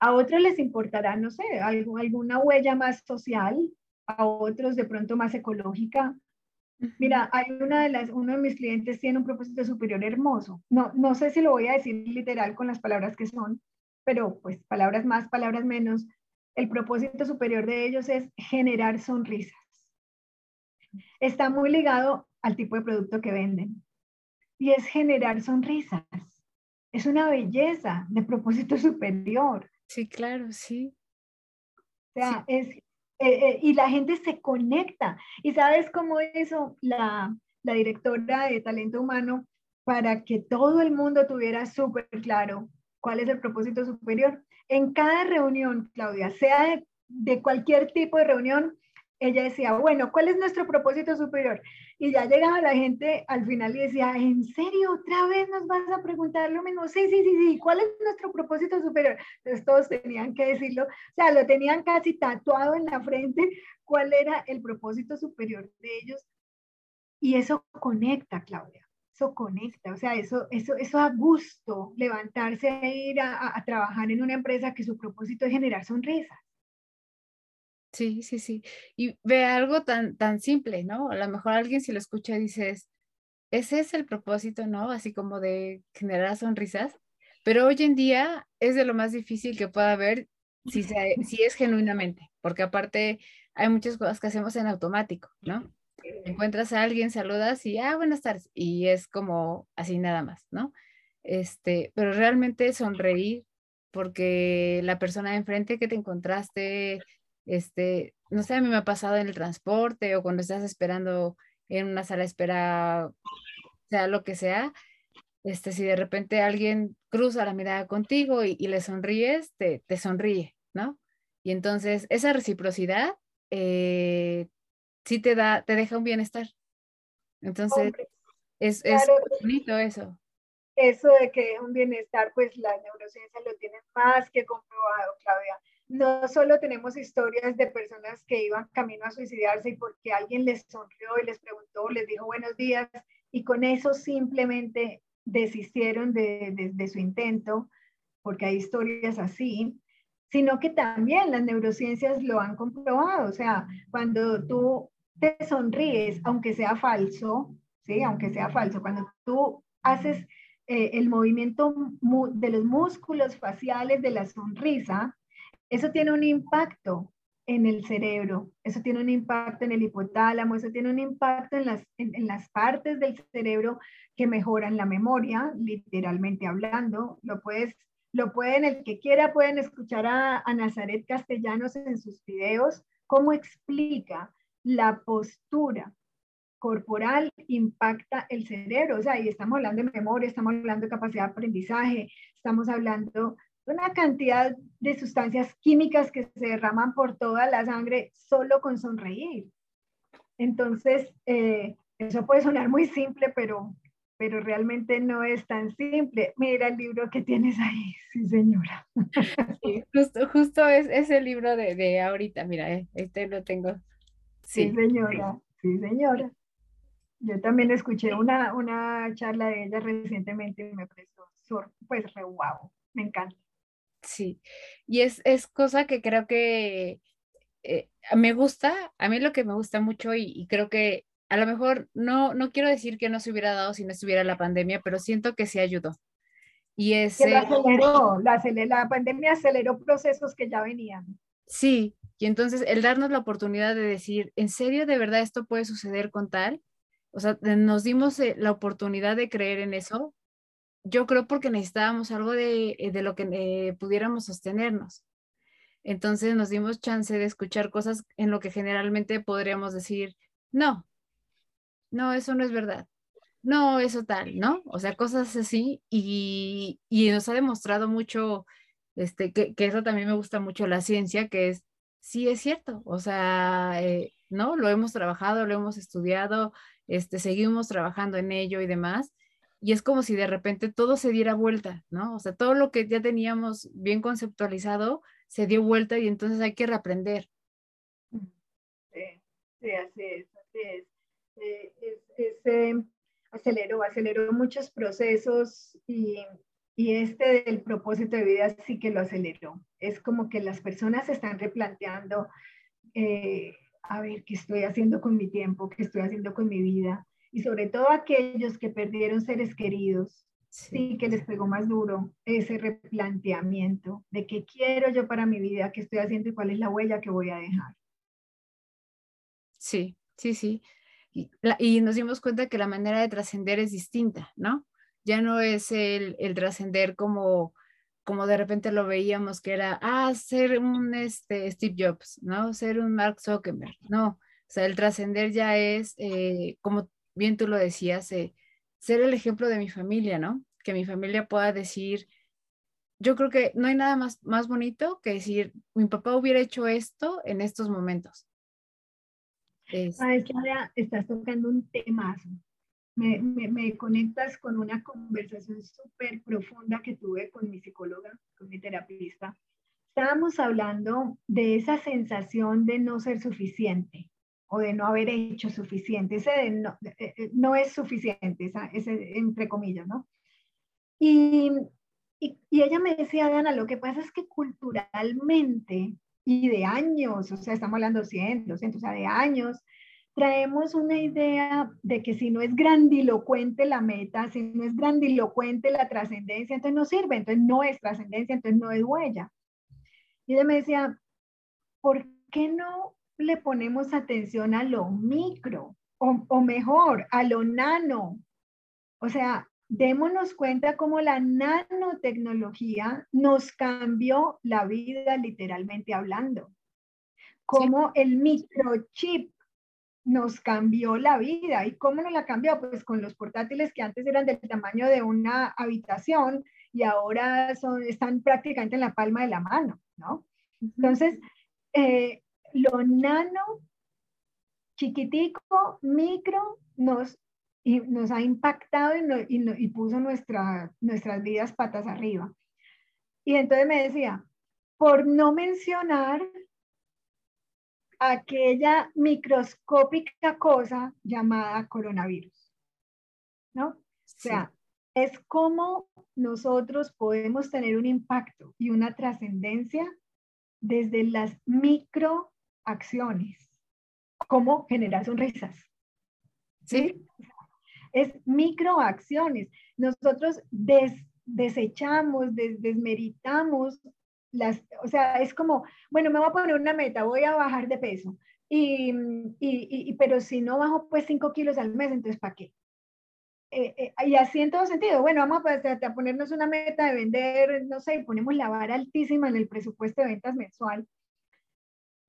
A otros les importará, no sé, alguna huella más social, a otros de pronto más ecológica. Mira, hay una de las, uno de mis clientes tiene un propósito superior hermoso. No, no sé si lo voy a decir literal con las palabras que son, pero pues palabras más, palabras menos. El propósito superior de ellos es generar sonrisas. Está muy ligado al tipo de producto que venden y es generar sonrisas. Es una belleza de propósito superior. Sí, claro, sí. O sea, es, eh, eh, y la gente se conecta. ¿Y sabes cómo hizo la, la directora de talento humano para que todo el mundo tuviera súper claro cuál es el propósito superior. En cada reunión, Claudia, sea de, cualquier tipo de reunión, ella decía, bueno, ¿cuál es nuestro propósito superior? Y ya llegaba la gente al final y decía, ¿en serio otra vez nos vas a preguntar lo mismo? Sí, sí, sí, sí, ¿cuál es nuestro propósito superior? Entonces todos tenían que decirlo, o sea, lo tenían casi tatuado en la frente, cuál era el propósito superior de ellos. Y eso conecta, Claudia conecta, o sea, eso, eso, eso a gusto, levantarse e ir a, trabajar en una empresa que su propósito es generar sonrisas. Sí, sí, sí. Y ve algo tan, tan simple, ¿no? A lo mejor alguien si lo escucha dices, ese es el propósito, ¿no? Así como de generar sonrisas. Pero hoy en día es de lo más difícil que pueda haber si, si es genuinamente, porque aparte hay muchas cosas que hacemos en automático, ¿no? encuentras a alguien, saludas y, ah, buenas tardes, y es como así nada más, ¿no? Este, pero realmente sonreír porque la persona de enfrente que te encontraste, este, no sé, a mí me ha pasado en el transporte o cuando estás esperando en una sala de espera, sea lo que sea, este, si de repente alguien cruza la mirada contigo y, le sonríes, te, te, sonríe, ¿no? Y entonces esa reciprocidad eh, sí te da, te deja un bienestar. Entonces, es, es bonito eso. Eso de que un bienestar, pues la neurociencia lo tiene más que comprobado, Claudia. No solo tenemos historias de personas que iban camino a suicidarse y porque alguien les sonrió y les preguntó, les dijo buenos días y con eso simplemente desistieron de, de, su intento, porque hay historias así, sino que también las neurociencias lo han comprobado. O sea, cuando tú te sonríes, aunque sea falso, ¿sí? Aunque sea falso, cuando tú haces eh, el movimiento de los músculos faciales de la sonrisa, eso tiene un impacto en el cerebro, eso tiene un impacto en el hipotálamo, eso tiene un impacto en las, en, las partes del cerebro que mejoran la memoria, literalmente hablando. Lo puedes, lo pueden, el que quiera pueden escuchar a, a Nazaret Castellanos en sus videos, cómo explica la postura corporal impacta el cerebro, o sea, y estamos hablando de memoria, estamos hablando de capacidad de aprendizaje, estamos hablando una cantidad de sustancias químicas que se derraman por toda la sangre solo con sonreír. Entonces, eh, eso puede sonar muy simple, pero, pero realmente no es tan simple. Mira el libro que tienes ahí, sí señora. justo, justo es, ese el libro de, de ahorita, mira, eh, este lo tengo. Sí, señora, sí señora. Yo también escuché una, una charla de ella recientemente y me pareció, pues, re wow, me encanta. Sí, y es, es cosa que creo que eh, me gusta, a mí lo que me gusta mucho y, creo que a lo mejor no, no quiero decir que no se hubiera dado si no estuviera la pandemia, pero siento que sí ayudó. Y es... la aceleró, la, la pandemia aceleró procesos que ya venían. Sí, y entonces el darnos la oportunidad de decir, ¿en serio de verdad esto puede suceder con tal? O sea, nos dimos eh, la oportunidad de creer en eso yo creo porque necesitábamos algo de, eh, de lo que eh, pudiéramos sostenernos. Entonces nos dimos chance de escuchar cosas en lo que generalmente podríamos decir, no, no, eso no es verdad. No, eso tal, ¿no? O sea, cosas así y, y nos ha demostrado mucho, este, que, que, eso también me gusta mucho la ciencia, que es, sí es cierto, o sea, eh, ¿no? Lo hemos trabajado, lo hemos estudiado, este, seguimos trabajando en ello y demás y es como si de repente todo se diera vuelta, ¿no? O sea, todo lo que ya teníamos bien conceptualizado se dio vuelta y entonces hay que reaprender. Sí, sí así es, así. Eh, eh, aceleró, aceleró muchos procesos y, y este del propósito de vida sí que lo aceleró. Es como que las personas se están replanteando, eh, a ver, ¿qué estoy haciendo con mi tiempo? ¿Qué estoy haciendo con mi vida? Y sobre todo aquellos que perdieron seres queridos, sí. que les pegó más duro ese replanteamiento de qué quiero yo para mi vida, qué estoy haciendo y cuál es la huella que voy a dejar. Sí, sí, sí. Y, y nos dimos cuenta que la manera de trascender es distinta, ¿no? Ya no es el, el trascender como, como de repente lo veíamos que era, ah, ser un este, Steve Jobs, ¿no? Ser un Mark Zuckerberg, no. O sea, el trascender ya es eh, como bien tú lo decías, eh, ser el ejemplo de mi familia, ¿no? Que mi familia pueda decir, yo creo que no hay nada más, más bonito que decir, mi papá hubiera hecho esto en estos momentos. Sabes que ahora estás tocando un temazo. Me, me, me conectas con una conversación súper profunda que tuve con mi psicóloga, con mi terapista. Estábamos hablando de esa sensación de no ser suficiente, o de no haber hecho suficiente. Ese de no, eh, eh, no es suficiente, ese entre comillas, ¿no? Y, y, y, ella me decía, Dana, lo que pasa es que culturalmente y de años, o sea, estamos hablando 100, 200, o sea, de años, traemos una idea de que si no es grandilocuente la meta, si no es grandilocuente la trascendencia, entonces no sirve, entonces no es trascendencia, entonces no es huella. Y ella me decía, ¿por qué no le ponemos atención a lo micro o, mejor, a lo nano. O sea, démonos cuenta cómo la nanotecnología nos cambió la vida literalmente hablando. Cómo el microchip nos cambió la vida. ¿Y cómo nos la cambió? Pues con los portátiles que antes eran del tamaño de una habitación y ahora son, están prácticamente en la palma de la mano, ¿no? Entonces, eh, lo nano, chiquitico, micro, nos, y nos ha impactado y, y, puso nuestra, nuestras vidas patas arriba. Y entonces me decía, por no mencionar aquella microscópica cosa llamada coronavirus, ¿no? O sea, es como nosotros podemos tener un impacto y una trascendencia desde las microacciones, como generar sonrisas. ¿Sí? Es microacciones. Nosotros desechamos, desmeritamos las, o sea, es como, bueno, me voy a poner una meta, voy a bajar de peso. Y, y, pero si no bajo pues 5 kilos al mes, entonces ¿para qué? Eh, eh, y así en todo sentido, bueno, vamos a, ponernos una meta de vender, no sé, ponemos la vara altísima en el presupuesto de ventas mensual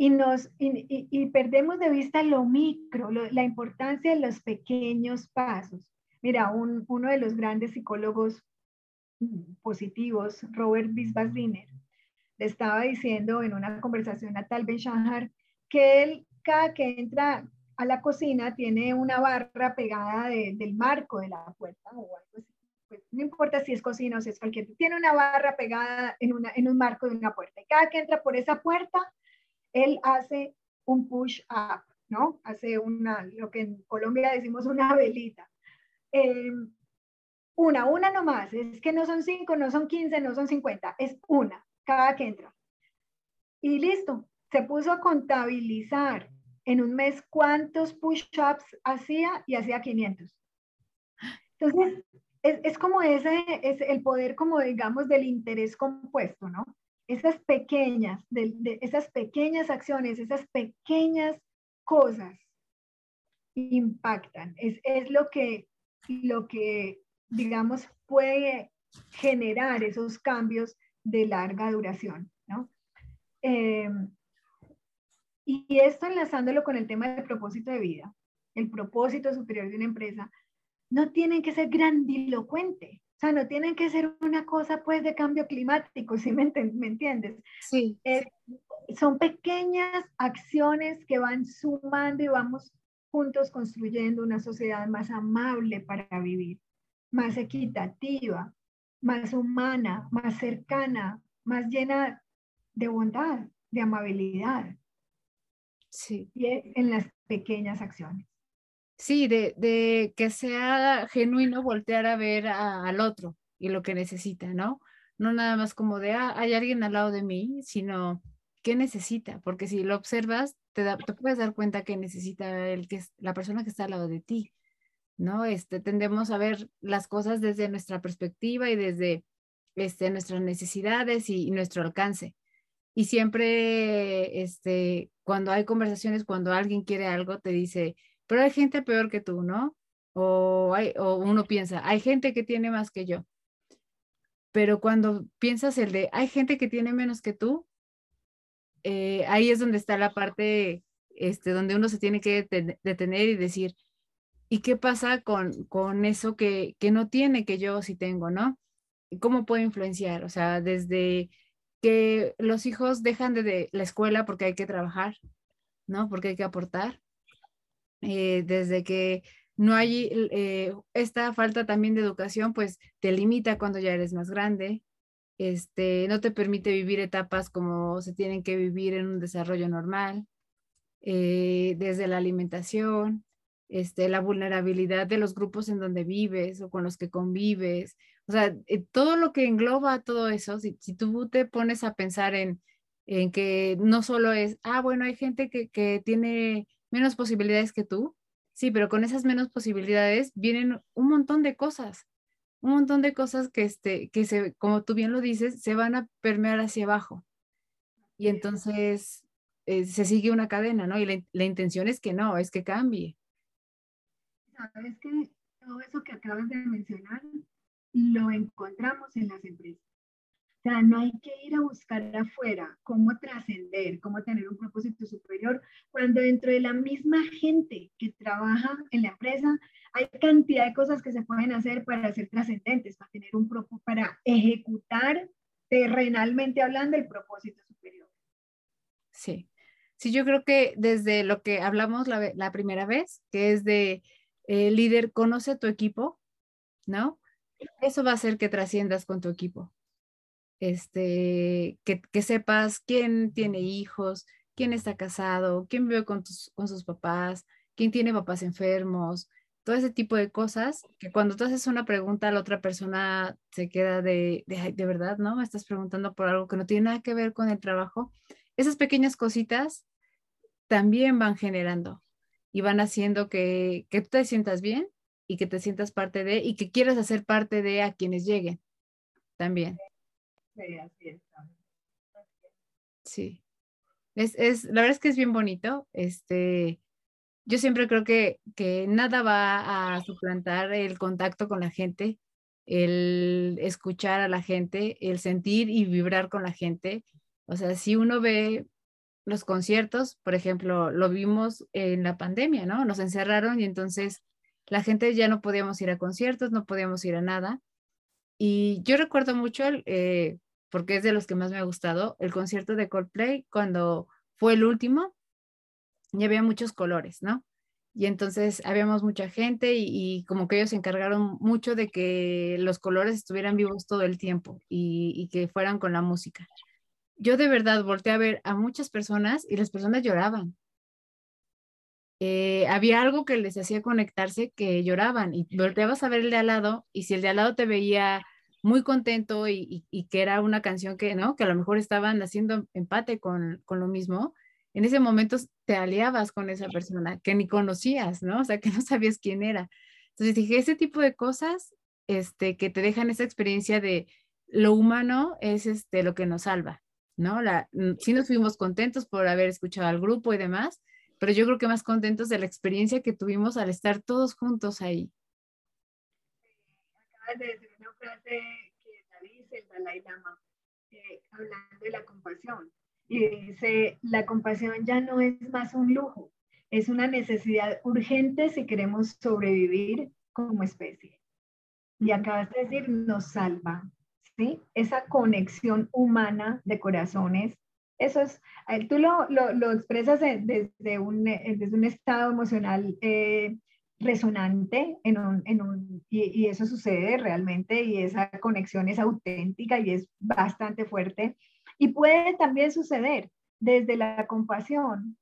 y, nos, y, perdemos de vista lo micro, la importancia de los pequeños pasos. Mira, uno de los grandes psicólogos positivos, Robert Bisbasdiner, le estaba diciendo en una conversación a Tal Ben Shahar que él cada que entra a la cocina tiene una barra pegada del marco de la puerta o algo. Pues, no importa si es cocina o si es cualquier, tiene una barra pegada en, una, en un marco de una puerta. Y cada que entra por esa puerta, él hace un push up, ¿no? Hace una, lo que en Colombia decimos una velita. Em, una, una nomás, es que no son cinco, no son quince, no son cincuenta, es una cada que entra. Y listo, se puso a contabilizar en un mes cuántos push-ups hacía y hacía 500. Entonces, es, es, como ese, es el poder, como digamos, del interés compuesto, ¿no? Esas pequeñas, de, esas pequeñas acciones, esas pequeñas cosas impactan. Es, es lo, que, lo que, digamos, puede generar esos cambios de larga duración, ¿no? Eh, y esto enlazándolo con el tema del propósito de vida, el propósito superior de una empresa, no tienen que ser grandilocuente, sea, no tienen que ser una cosa pues de cambio climático, ¿sí me, entiendes? Sí. son pequeñas acciones que van sumando y vamos juntos construyendo una sociedad más amable para vivir, más equitativa, más humana, más cercana, más llena de bondad, de amabilidad. Sí. Y en las pequeñas acciones. Sí, de, que sea genuino voltear a ver al otro y lo que necesita, ¿no? No nada más como de, ah, hay alguien al lado de mí, sino qué necesita, porque si lo observas, te, te puedes dar cuenta que necesita el que, la persona que está al lado de ti. ¿no? Este, tendemos a ver las cosas desde nuestra perspectiva y desde este, nuestras necesidades y, nuestro alcance. Y siempre, este, cuando hay conversaciones, cuando alguien quiere algo, te dice, pero hay gente peor que tú, ¿no? O, hay, o uno piensa, hay gente que tiene más que yo. Pero cuando piensas el de, hay gente que tiene menos que tú, eh, ahí es donde está la parte este, donde uno se tiene que detener y decir, ¿Y qué pasa con, con eso que, que, no tiene que yo sí tengo, ¿no? ¿Cómo puede influenciar? O sea, desde que los hijos dejan de, la escuela porque hay que trabajar, ¿no? Porque hay que aportar. Eh, desde que no hay eh, esta falta también de educación, pues te limita cuando ya eres más grande, este, no te permite vivir etapas como se tienen que vivir en un desarrollo normal, eh, desde la alimentación, este, la vulnerabilidad de los grupos en donde vives o con los que convives. O sea, eh, todo lo que engloba todo eso, si, tú te pones a pensar en, en, que no solo es, ah, bueno, hay gente que, que tiene menos posibilidades que tú, sí, pero con esas menos posibilidades vienen un montón de cosas, un montón de cosas que, este, que se, como tú bien lo dices, se van a permear hacia abajo. Y entonces eh, se sigue una cadena, ¿no? Y la, la intención es que no, es que cambie sabes que todo eso que acabas de mencionar lo encontramos en las empresas. Sea, no hay que ir a buscar afuera cómo trascender, cómo tener un propósito superior, cuando dentro de la misma gente que trabaja en la empresa hay cantidad de cosas que se pueden hacer para ser trascendentes, para tener un para ejecutar terrenalmente hablando el propósito superior. Sí, sí, yo creo que desde lo que hablamos la, primera vez, que es de el líder, conoce tu equipo, ¿no? Eso va a hacer que trasciendas con tu equipo. Este, que, que sepas quién tiene hijos, quién está casado, quién vive con, con sus papás, quién tiene papás enfermos, todo ese tipo de cosas, que cuando tú haces una pregunta, la otra persona se queda de, de, de verdad, ¿no? Me estás preguntando por algo que no tiene nada que ver con el trabajo. Esas pequeñas cositas también van generando y van haciendo que, que tú te sientas bien y que te sientas parte de y que quieras hacer parte de a quienes lleguen también. Sí. Es, es, la verdad es que es bien bonito. Este, yo siempre creo que, que nada va a suplantar el contacto con la gente, el escuchar a la gente, el sentir y vibrar con la gente. O sea, si uno ve los conciertos, por ejemplo, lo vimos en la pandemia, ¿no? Nos encerraron y entonces la gente ya no podíamos ir a conciertos, no podíamos ir a nada. Y yo recuerdo mucho, eh, porque es de los que más me ha gustado, el concierto de Coldplay cuando fue el último y había muchos colores, ¿no? Y entonces habíamos mucha gente y, como que ellos se encargaron mucho de que los colores estuvieran vivos todo el tiempo y, que fueran con la música. Yo de verdad volteé a ver a muchas personas y las personas lloraban. Eh, había algo que les hacía conectarse que lloraban y volteabas a ver el de al lado y si el de al lado te veía muy contento y, y, que era una canción que, ¿no? Que a lo mejor estaban haciendo empate con, con lo mismo, en ese momento te aliabas con esa persona que ni conocías, ¿no? O sea, que no sabías quién era. Entonces dije, ese tipo de cosas este, que te dejan esa experiencia de lo humano es este, lo que nos salva, ¿no? La, sí nos fuimos contentos por haber escuchado al grupo y demás, pero yo creo que más contentos de la experiencia que tuvimos al estar todos juntos ahí. Acabas de decir una frase que la dice el Dalai Lama, eh, hablando de la compasión y dice, la compasión ya no es más un lujo, es una necesidad urgente si queremos sobrevivir como especie. Y acabas de decir, nos salva, ¿sí? Esa conexión humana de corazones, eso es, tú lo, lo, lo expresas desde un, desde un estado emocional eh, resonante en un, en un, y, y, eso sucede realmente y esa conexión es auténtica y es bastante fuerte. Y puede también suceder desde la compasión.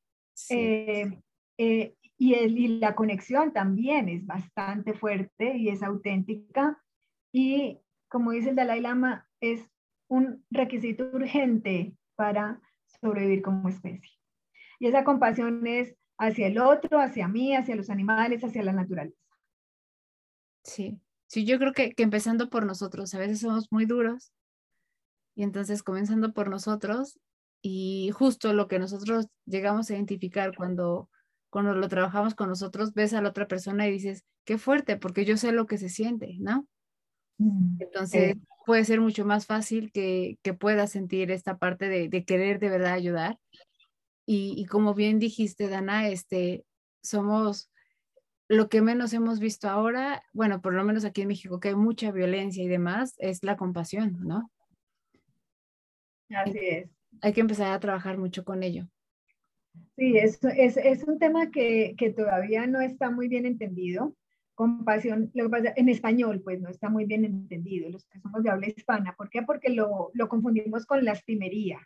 Eh, eh, y, el, y, la conexión también es bastante fuerte y es auténtica. Y como dice el Dalai Lama, es un requisito urgente para sobrevivir como especie. Y esa compasión es hacia el otro, hacia mí, hacia los animales, hacia la naturaleza. Sí, sí, yo creo que, que empezando por nosotros, a veces somos muy duros y entonces comenzando por nosotros y justo lo que nosotros llegamos a identificar cuando, cuando lo trabajamos con nosotros, ves a la otra persona y dices, qué fuerte, porque yo sé lo que se siente, ¿no? Mm, entonces puede ser mucho más fácil que, que puedas sentir esta parte de, de querer de verdad ayudar. Y, y, como bien dijiste, Dana, este, somos lo que menos hemos visto ahora, bueno, por lo menos aquí en México, que hay mucha violencia y demás, es la compasión, ¿no? Así es. Hay que empezar a trabajar mucho con ello. Sí, es, es, es un tema que, que, todavía no está muy bien entendido. Compasión, lo que pasa, en español, pues no está muy bien entendido, los que somos de habla hispana. ¿Por qué? Porque lo, lo confundimos con lastimería.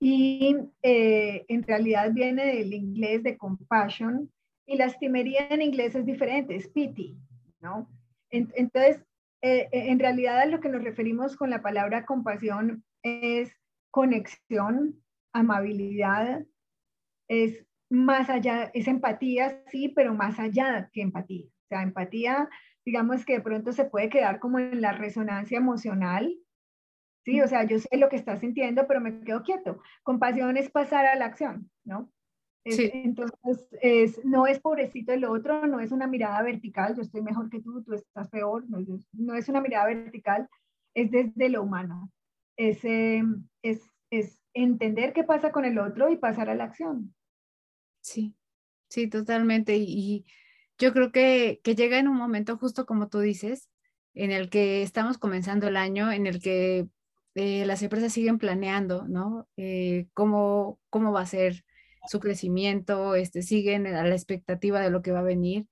Y eh, en realidad viene del inglés de compassion, y lastimería en inglés es diferente, es pity, ¿no? Entonces, eh, en realidad a lo que nos referimos con la palabra compasión es conexión, amabilidad, es más allá, es empatía, sí, pero más allá que empatía. O sea, empatía, digamos que de pronto se puede quedar como en la resonancia emocional, sí, o sea, yo sé lo que estás sintiendo, pero me quedo quieto. Compasión es pasar a la acción, ¿no? sí. Entonces, es, no es pobrecito el otro, no es una mirada vertical, yo estoy mejor que tú, tú estás peor, no, no es una mirada vertical, es desde lo humano es, es, es entender qué pasa con el otro y pasar a la acción. Sí, sí, totalmente. Y, yo creo que, que, llega en un momento, justo como tú dices, en el que estamos comenzando el año, en el que eh, las empresas siguen planeando, ¿no? Eh, cómo, cómo va a ser su crecimiento, este, siguen a la expectativa de lo que va a venir.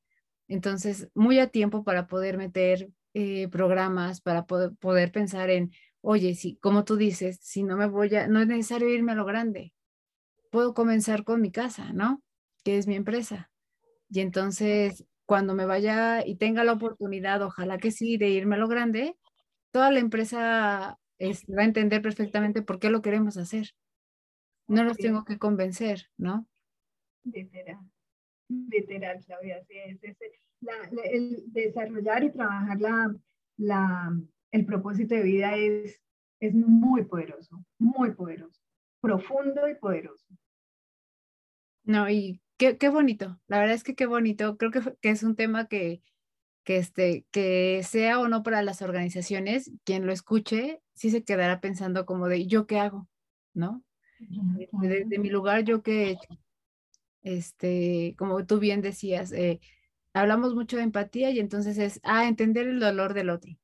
Entonces, muy a tiempo para poder meter eh, programas, para poder, poder pensar en oye, si, como tú dices, si no me voy a, no es necesario irme a lo grande, puedo comenzar con mi casa, ¿no? Que es mi empresa. Y entonces, cuando me vaya y tenga la oportunidad, ojalá que sí, de irme a lo grande, toda la empresa este, va a entender perfectamente por qué lo queremos hacer. No los tengo que convencer, ¿no? Literal, literal, Claudia, sí, es, el desarrollar y trabajar la, la, el propósito de vida es, es muy poderoso, muy poderoso, profundo y poderoso. No, y qué, qué bonito, la verdad es que qué bonito, creo que, que es un tema que, que, este, que sea o no para las organizaciones, quien lo escuche, sí se quedará pensando como de, ¿yo qué hago? ¿No? Desde, mi lugar, ¿yo qué he hecho? Este, como tú bien decías, eh, hablamos mucho de empatía y entonces es, ah, entender el dolor del otro.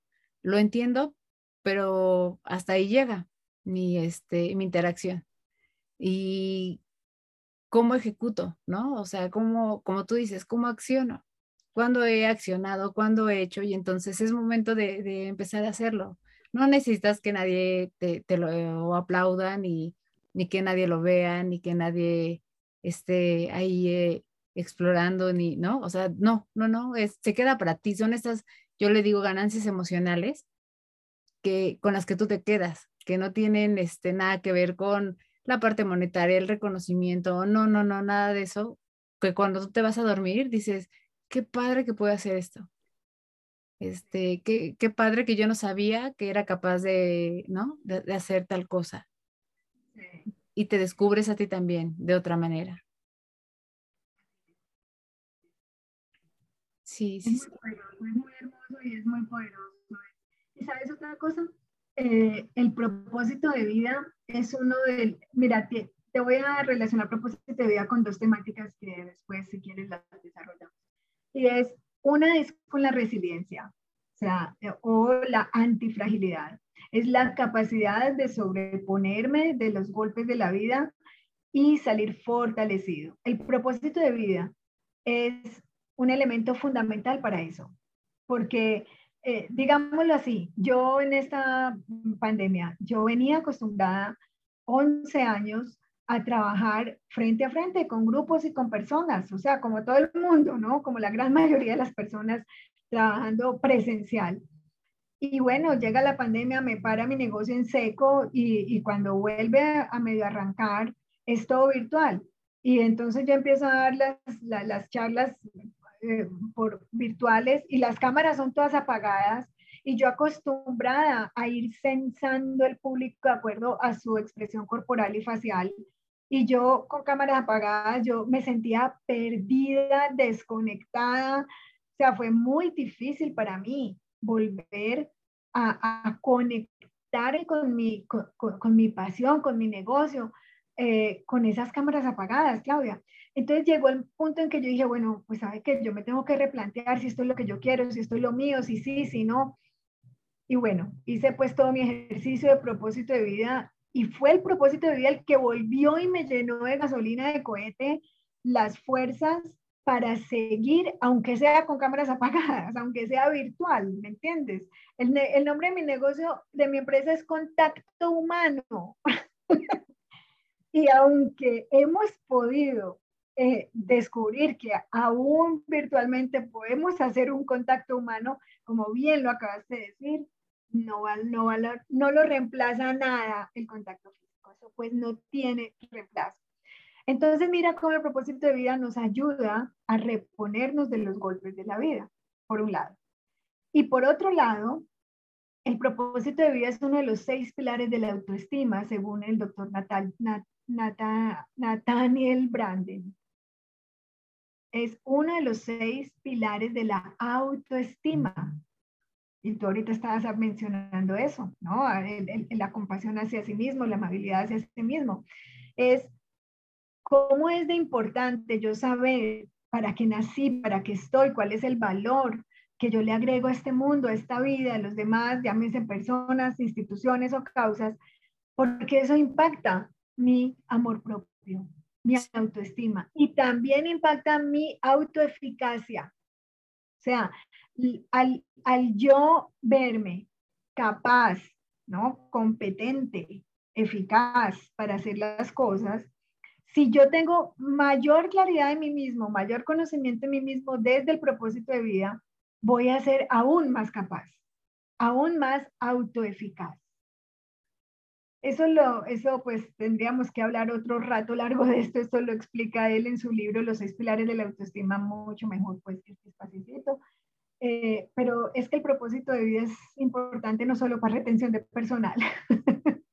Lo entiendo, pero hasta ahí llega mi, este, mi interacción. Y cómo ejecuto, ¿no? O sea, cómo, como tú dices, cómo acciono, cuándo he accionado, cuándo he hecho, y entonces es momento de, empezar a hacerlo. No necesitas que nadie te, lo aplauda, ni, ni que nadie lo vea, ni que nadie esté ahí eh, explorando, ni, ¿no? O sea, no, no, no, es, se queda para ti. Son estas, yo le digo, ganancias emocionales que, con las que tú te quedas, que no tienen este, nada que ver con la parte monetaria, el reconocimiento, no, no, no, nada de eso, que cuando tú te vas a dormir dices, qué padre que puedo hacer esto. Este, qué, qué padre que yo no sabía que era capaz de, ¿no? De, hacer tal cosa. Y te descubres a ti también de otra manera. Sí, sí. Es muy, poderoso, es muy hermoso y es muy poderoso. ¿Y sabes otra cosa? Eh, el propósito de vida es uno del, mira, te, te, voy a relacionar propósito de vida con dos temáticas que después, si quieres, las desarrollamos. Y es, una es con la resiliencia, o sea, o la antifragilidad. Es la capacidad de sobreponerme de los golpes de la vida y salir fortalecido. El propósito de vida es un elemento fundamental para eso, porque eh, digámoslo así, yo en esta pandemia, yo venía acostumbrada 11 años a trabajar frente a frente con grupos y con personas, o sea, como todo el mundo, ¿no? Como la gran mayoría de las personas trabajando presencial. Y bueno, llega la pandemia, me para mi negocio en seco y, y cuando vuelve a medio arrancar, es todo virtual. Y entonces yo empiezo a dar las, las, las charlas eh, por virtuales y las cámaras son todas apagadas y yo acostumbrada a ir censando el público de acuerdo a su expresión corporal y facial y yo con cámaras apagadas yo me sentía perdida, desconectada, o sea, fue muy difícil para mí volver a, conectar con mi, con, mi pasión, con mi negocio, eh, con esas cámaras apagadas, Claudia. Entonces llegó el punto en que yo dije, bueno, pues sabe que yo me tengo que replantear si esto es lo que yo quiero, si esto es lo mío, si sí, si no. Y bueno, hice pues todo mi ejercicio de propósito de vida y fue el propósito de vida que volvió y me llenó de gasolina de cohete las fuerzas para seguir, aunque sea con cámaras apagadas, aunque sea virtual, ¿me entiendes? El, nombre de mi negocio, de mi empresa es Contacto Humano. y aunque hemos podido eh, descubrir que aún virtualmente podemos hacer un contacto humano, como bien lo acabas de decir, no, no, no lo reemplaza nada el contacto físico, eso pues no tiene reemplazo. Entonces mira cómo el propósito de vida nos ayuda a reponernos de los golpes de la vida, por un lado. Y por otro lado, el propósito de vida es uno de los seis pilares de la autoestima, según el doctor Natal, Nathaniel Branden es uno de los seis pilares de la autoestima. Y tú ahorita estabas mencionando eso, ¿no? la compasión hacia sí mismo, la amabilidad hacia sí mismo. Es cómo es de importante yo saber para qué nací, para qué estoy, cuál es el valor que yo le agrego a este mundo, a esta vida, a los demás, llámense personas, instituciones o causas, porque eso impacta mi amor propio, mi autoestima y también impacta mi autoeficacia. O sea, al, al yo verme capaz ¿no? Competente, eficaz para hacer las cosas, si yo tengo mayor claridad de mí mismo, mayor conocimiento de mí mismo desde el propósito de vida, voy a ser aún más capaz, aún más autoeficaz. Eso, lo, eso pues tendríamos que hablar otro rato largo de esto. Esto lo explica él en su libro Los seis pilares de la autoestima mucho mejor pues que este. Eh, pero es que el propósito de vida es importante no solo para retención de personal.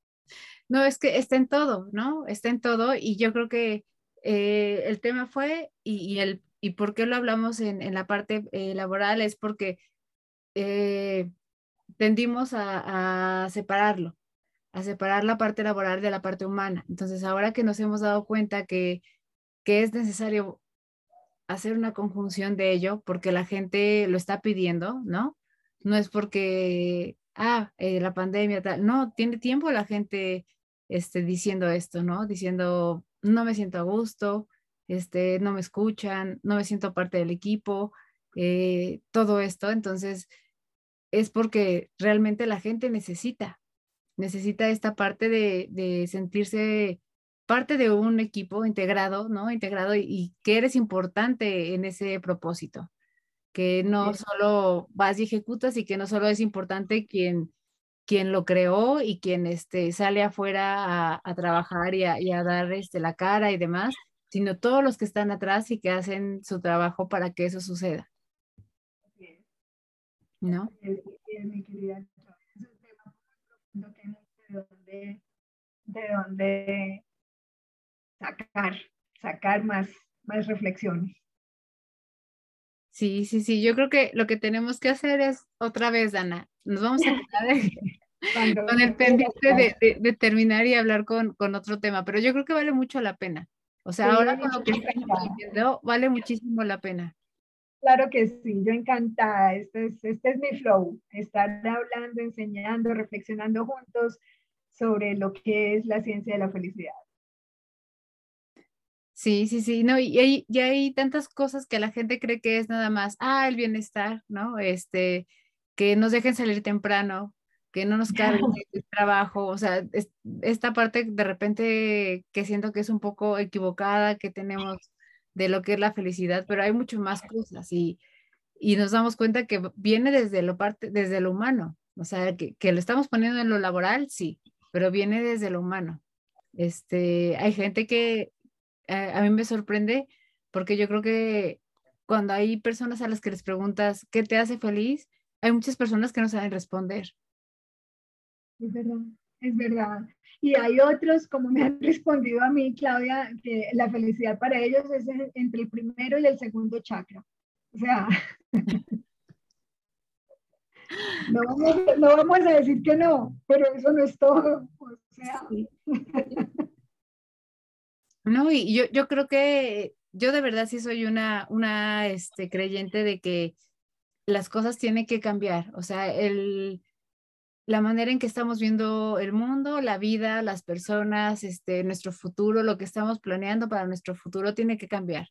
No, es que está en todo, ¿no? Está en todo y yo creo que eh, el tema fue y, el, y por qué lo hablamos en, en la parte eh, laboral es porque tendimos a, a separarlo a separar la parte laboral de la parte humana. Entonces, ahora que nos hemos dado cuenta que, que es necesario hacer una conjunción de ello, porque la gente lo está pidiendo, ¿no? No es porque, ah, eh, la pandemia, tal, no, tiene tiempo la gente este, diciendo esto, ¿no? Diciendo, no me siento a gusto, este, no me escuchan, no me siento parte del equipo, eh, todo esto. Entonces, es porque realmente la gente necesita, necesita esta parte de, sentirse parte de un equipo integrado, ¿no? Integrado y, que eres importante en ese propósito, que no solo vas y ejecutas y que no solo es importante quien, quien lo creó y quien este, sale afuera a, trabajar y a, dar este, la cara y demás, sino todos los que están atrás y que hacen su trabajo para que eso suceda. ¿No? de dónde, de dónde sacar, sacar más, más reflexiones. Sí, sí, sí, yo creo que lo que tenemos que hacer es otra vez, Ana, nos vamos a quedar con el pendiente de, terminar y hablar con, con otro tema, pero yo creo que vale mucho la pena. O sea, ahora con lo que estamos vale muchísimo la pena. Claro que sí, yo encantada. Este es, este es mi flow, estar hablando, enseñando, reflexionando juntos sobre lo que es la ciencia de la felicidad. Sí, sí, sí, no, y hay, hay tantas cosas que la gente cree que es nada más, ah, el bienestar, ¿no? Este, que nos dejen salir temprano, que no nos carguen el trabajo, o sea, esta parte de repente que siento que es un poco equivocada que tenemos de lo que es la felicidad, pero hay mucho más cosas y, y nos damos cuenta que viene desde lo, parte, desde lo humano, o sea, que, que lo estamos poniendo en lo laboral, sí, pero viene desde lo humano. Este, hay gente que eh, a mí me sorprende porque yo creo que cuando hay personas a las que les preguntas qué te hace feliz, hay muchas personas que no saben responder. Es verdad, es verdad. Y hay otros, como me han respondido a mí, Claudia, que la felicidad para ellos es entre el primero y el segundo chakra. O sea, no vamos, a decir que no, pero eso no es todo. No, y yo, yo creo que yo de verdad sí soy una, una este, creyente de que las cosas tienen que cambiar. O sea, el, la manera en que estamos viendo el mundo, la vida, las personas, este, nuestro futuro, lo que estamos planeando para nuestro futuro tiene que cambiar.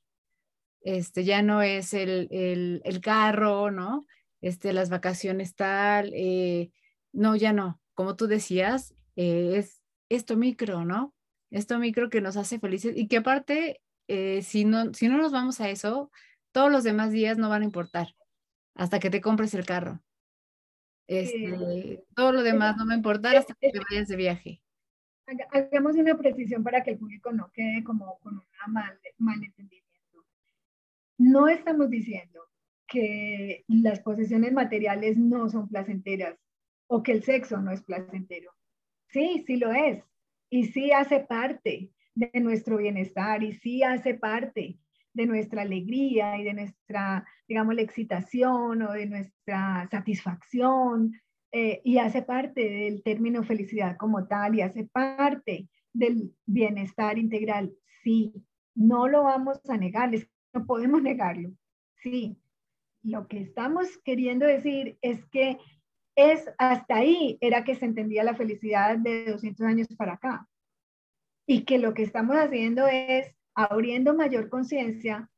Este, ya no es el, el, el carro, ¿no? este, las vacaciones tal, eh, no, ya no, como tú decías, eh, es esto micro, ¿no? Esto micro que nos hace felices y que aparte, eh, si, no, si no nos vamos a eso, todos los demás días no van a importar hasta que te compres el carro. Este, todo lo demás no va a importar hasta que te vayas de viaje. Hagamos una precisión para que el público no quede como con un mal, malentendimiento. No estamos diciendo que las posesiones materiales no son placenteras o que el sexo no es placentero. Sí, sí lo es. Y sí hace parte de nuestro bienestar y sí hace parte de nuestra alegría y de nuestra, digamos, la excitación o de nuestra satisfacción eh, y hace parte del término felicidad como tal y hace parte del bienestar integral. Sí, no lo vamos a negar, no podemos negarlo. Sí, lo que estamos queriendo decir es que es hasta ahí era que se entendía la felicidad de 200 años para acá. Y que lo que estamos haciendo es abriendo mayor conciencia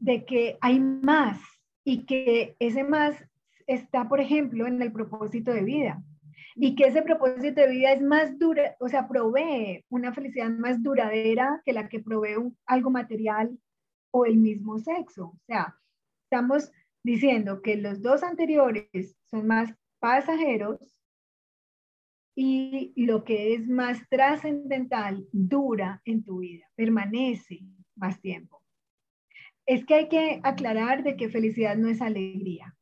de que hay más y que ese más está, por ejemplo, en el propósito de vida. y que ese propósito de vida es más dura, o sea, provee una felicidad más duradera que la que provee algo material o el mismo sexo. O sea, estamos diciendo que los dos anteriores son más pasajeros y lo que es más trascendental dura en tu vida, permanece más tiempo. Es que hay que aclarar de que felicidad no es alegría.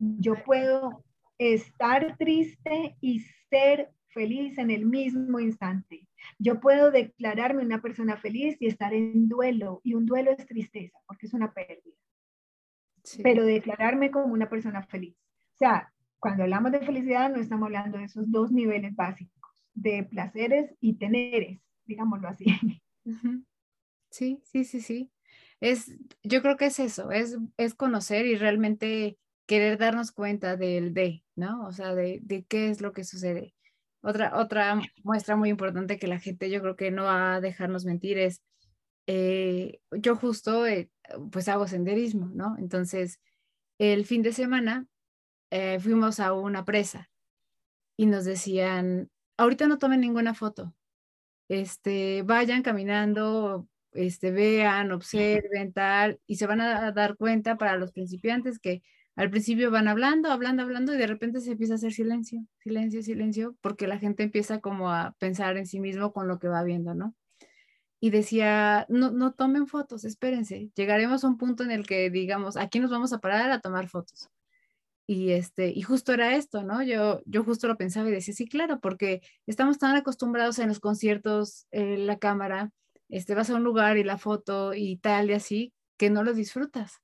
Yo puedo estar triste y ser feliz en el mismo instante. Yo puedo declararme una persona feliz y estar en duelo, y un duelo es tristeza, porque es una pérdida. Pero declararme como una persona feliz. O sea, cuando hablamos de felicidad no estamos hablando de esos dos niveles básicos, de placeres y teneres, digámoslo así. Sí, sí, sí, sí. Es, yo creo que es eso, es, es conocer y realmente querer darnos cuenta del de, ¿no? O sea, de, de, qué es lo que sucede. Otra, otra muestra muy importante que la gente yo creo que no va a dejarnos mentir es, eh, yo justo eh, pues hago senderismo, ¿no? Entonces, el fin de semana eh, fuimos a una presa y nos decían, ahorita no tomen ninguna foto, este, vayan caminando, este, vean, observen, tal, y se van a dar cuenta para los principiantes que al principio van hablando, hablando, hablando, y de repente se empieza a hacer silencio, silencio, silencio, porque la gente empieza como a pensar en sí mismo con lo que va viendo, ¿no? Y decía, no, no tomen fotos, espérense, llegaremos a un punto en el que digamos, aquí nos vamos a parar a tomar fotos. Y, este, y justo era esto, ¿no? Yo, yo justo lo pensaba y decía, sí, claro, porque estamos tan acostumbrados en los conciertos, en la cámara, este, vas a un lugar y la foto y tal y así, que no lo disfrutas,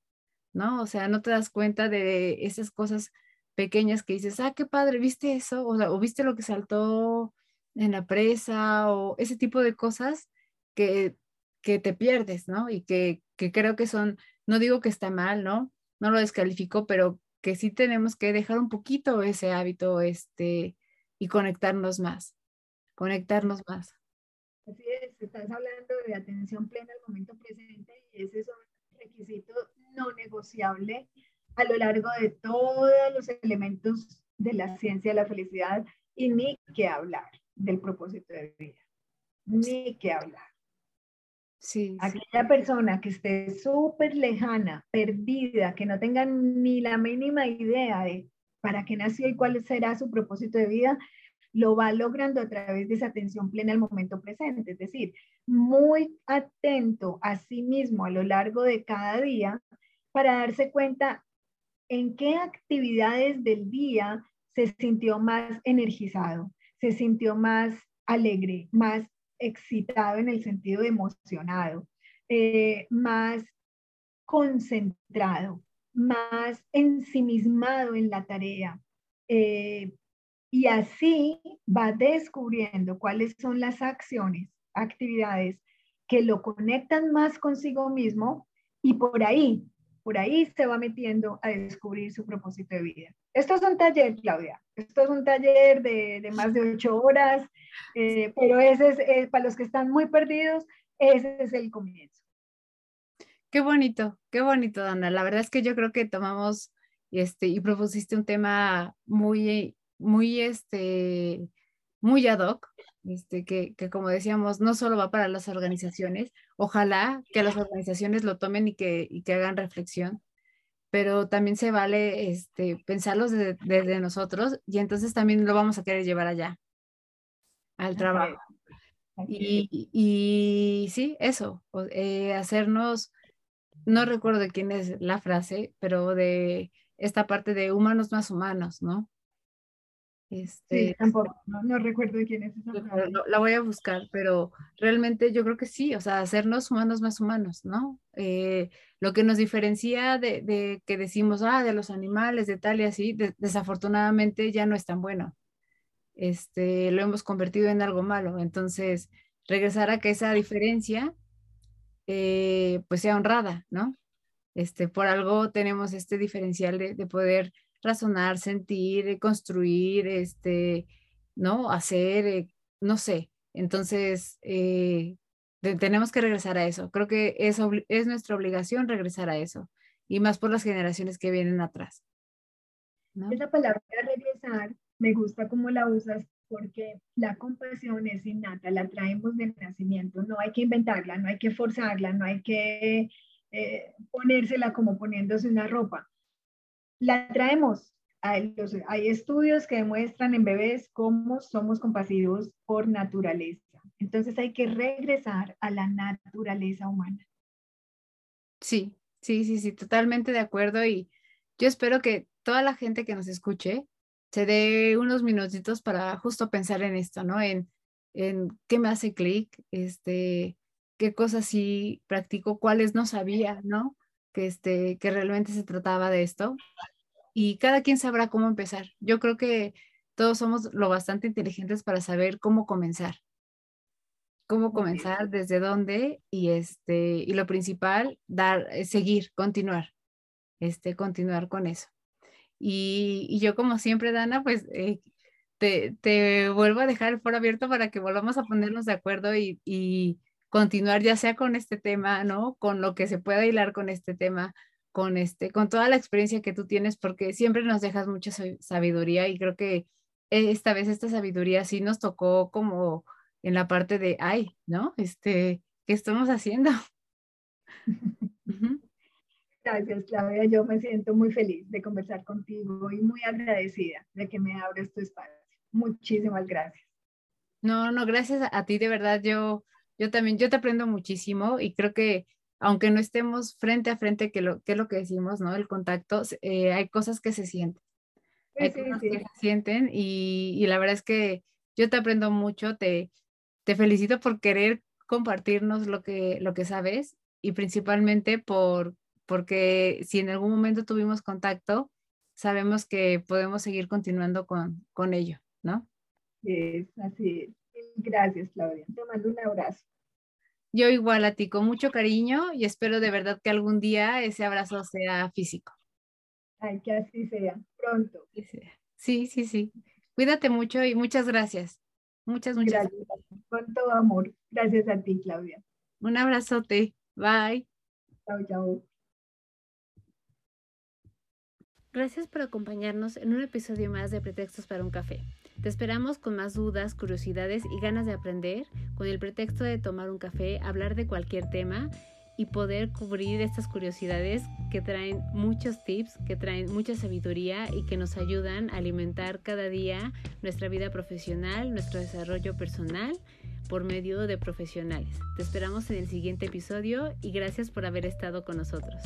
¿no? O sea, no te das cuenta de esas cosas pequeñas que dices, ah, qué padre, ¿viste eso? O, o viste lo que saltó en la presa o ese tipo de cosas que, que te pierdes, ¿no? Y que, que creo que son, no digo que está mal, ¿no? No lo descalifico, pero que sí tenemos que dejar un poquito ese hábito este, y conectarnos más, conectarnos más. Así es, estás hablando de atención plena al momento presente y ese es un requisito no negociable a lo largo de todos los elementos de la ciencia de la felicidad y ni que hablar del propósito de vida, ni que hablar. Aquella persona que esté súper lejana, perdida, que no tenga ni la mínima idea de para qué nació y cuál será su propósito de vida, lo va logrando a través de esa atención plena al momento presente, es decir, muy atento a sí mismo a lo largo de cada día para darse cuenta en qué actividades del día se sintió más energizado, se sintió más alegre, más excitado en el sentido de emocionado, eh, más concentrado, más ensimismado en la tarea. Eh, y así va descubriendo cuáles son las acciones, actividades que lo conectan más consigo mismo y por ahí, por ahí se va metiendo a descubrir su propósito de vida. Esto es un taller, Claudia. Esto es un taller de, más de ocho horas, eh, pero ese es, eh, para los que están muy perdidos, ese es el comienzo. Qué bonito, qué bonito, Dana. La verdad es que yo creo que tomamos este, y propusiste un tema muy, muy, este, muy ad hoc, este, que, que, como decíamos, no solo va para las organizaciones, ojalá que las organizaciones lo tomen y que, y que hagan reflexión, pero también se vale este, pensarlos desde, nosotros y entonces también lo vamos a querer llevar allá, al trabajo. Y, y, sí, eso, eh, hacernos, no recuerdo quién es la frase, pero de esta parte de humanos más humanos, ¿no? Este, sí, tampoco, no, recuerdo quién es esa La voy a buscar, pero realmente yo creo que sí, o sea, hacernos humanos más humanos, ¿no? Eh, lo que nos diferencia de, que decimos, ah, de los animales, de tal y así, desafortunadamente ya no es tan bueno. Este, lo hemos convertido en algo malo. Entonces, regresar a que esa diferencia, eh, pues sea honrada, ¿no? Este, por algo tenemos este diferencial de, de poder razonar, sentir, eh, construir, este, ¿no? Hacer, eh, no sé. Entonces, eh, tenemos que regresar a eso. Creo que es, es nuestra obligación regresar a eso. Y más por las generaciones que vienen atrás. Esa palabra regresar me gusta cómo la usas porque la compasión es innata, la traemos de nacimiento, no hay que inventarla, no hay que forzarla, no hay que ponérsela como poniéndose una ropa. La traemos. Hay, hay estudios que demuestran en bebés cómo somos compasivos por naturaleza. Entonces hay que regresar a la naturaleza humana. Sí, sí, sí, sí, totalmente de acuerdo y yo espero que toda la gente que nos escuche se dé unos minutitos para justo pensar en esto, ¿no? En, en qué me hace clic, este, qué cosas sí practico, cuáles no sabía, ¿no? Que, este, que realmente se trataba de esto. Y cada quien sabrá cómo empezar. Yo creo que todos somos lo bastante inteligentes para saber cómo comenzar. Cómo comenzar, desde dónde y este y lo principal dar eh, seguir, continuar. Este continuar con eso. Y, yo como siempre, Dana, pues eh, te, te, vuelvo a dejar el foro abierto para que volvamos a ponernos de acuerdo y, y, continuar ya sea con este tema, ¿no? Con lo que se pueda hilar con este tema, con, este, con toda la experiencia que tú tienes, porque siempre nos dejas mucha sabiduría y creo que esta vez esta sabiduría sí nos tocó como en la parte de, ay, ¿no? Este, ¿qué estamos haciendo? Gracias, Claudia. Yo me siento muy feliz de conversar contigo y muy agradecida de que me abres tu espacio. Muchísimas gracias. No, no, gracias a, ti, de verdad. Yo, yo también, yo te aprendo muchísimo y creo que aunque no estemos frente a frente, que, lo, que es lo que decimos, ¿no? El contacto, eh, hay cosas que se sienten. hay cosas que se sienten y, y, la verdad es que yo te aprendo mucho, te, te felicito por querer compartirnos lo que, lo que sabes y principalmente por porque si en algún momento tuvimos contacto, sabemos que podemos seguir continuando con, con ello, ¿no? Sí, así Gracias, Claudia. Te mando un abrazo. Yo igual a ti, con mucho cariño y espero de verdad que algún día ese abrazo sea físico. Ay, que así sea, pronto. Sí, sí, sí. Cuídate mucho y muchas gracias. Muchas, muchas gracias. Con todo amor. Gracias a ti, Claudia. Un abrazote. Bye. Chao, chao. Gracias por acompañarnos en un episodio más de Pretextos para un café. Te esperamos con más dudas, curiosidades y ganas de aprender, con el pretexto de tomar un café, hablar de cualquier tema y poder cubrir estas curiosidades que traen muchos tips, que traen mucha sabiduría y que nos ayudan a alimentar cada día nuestra vida profesional, nuestro desarrollo personal por medio de profesionales. Te esperamos en el siguiente episodio y gracias por haber estado con nosotros.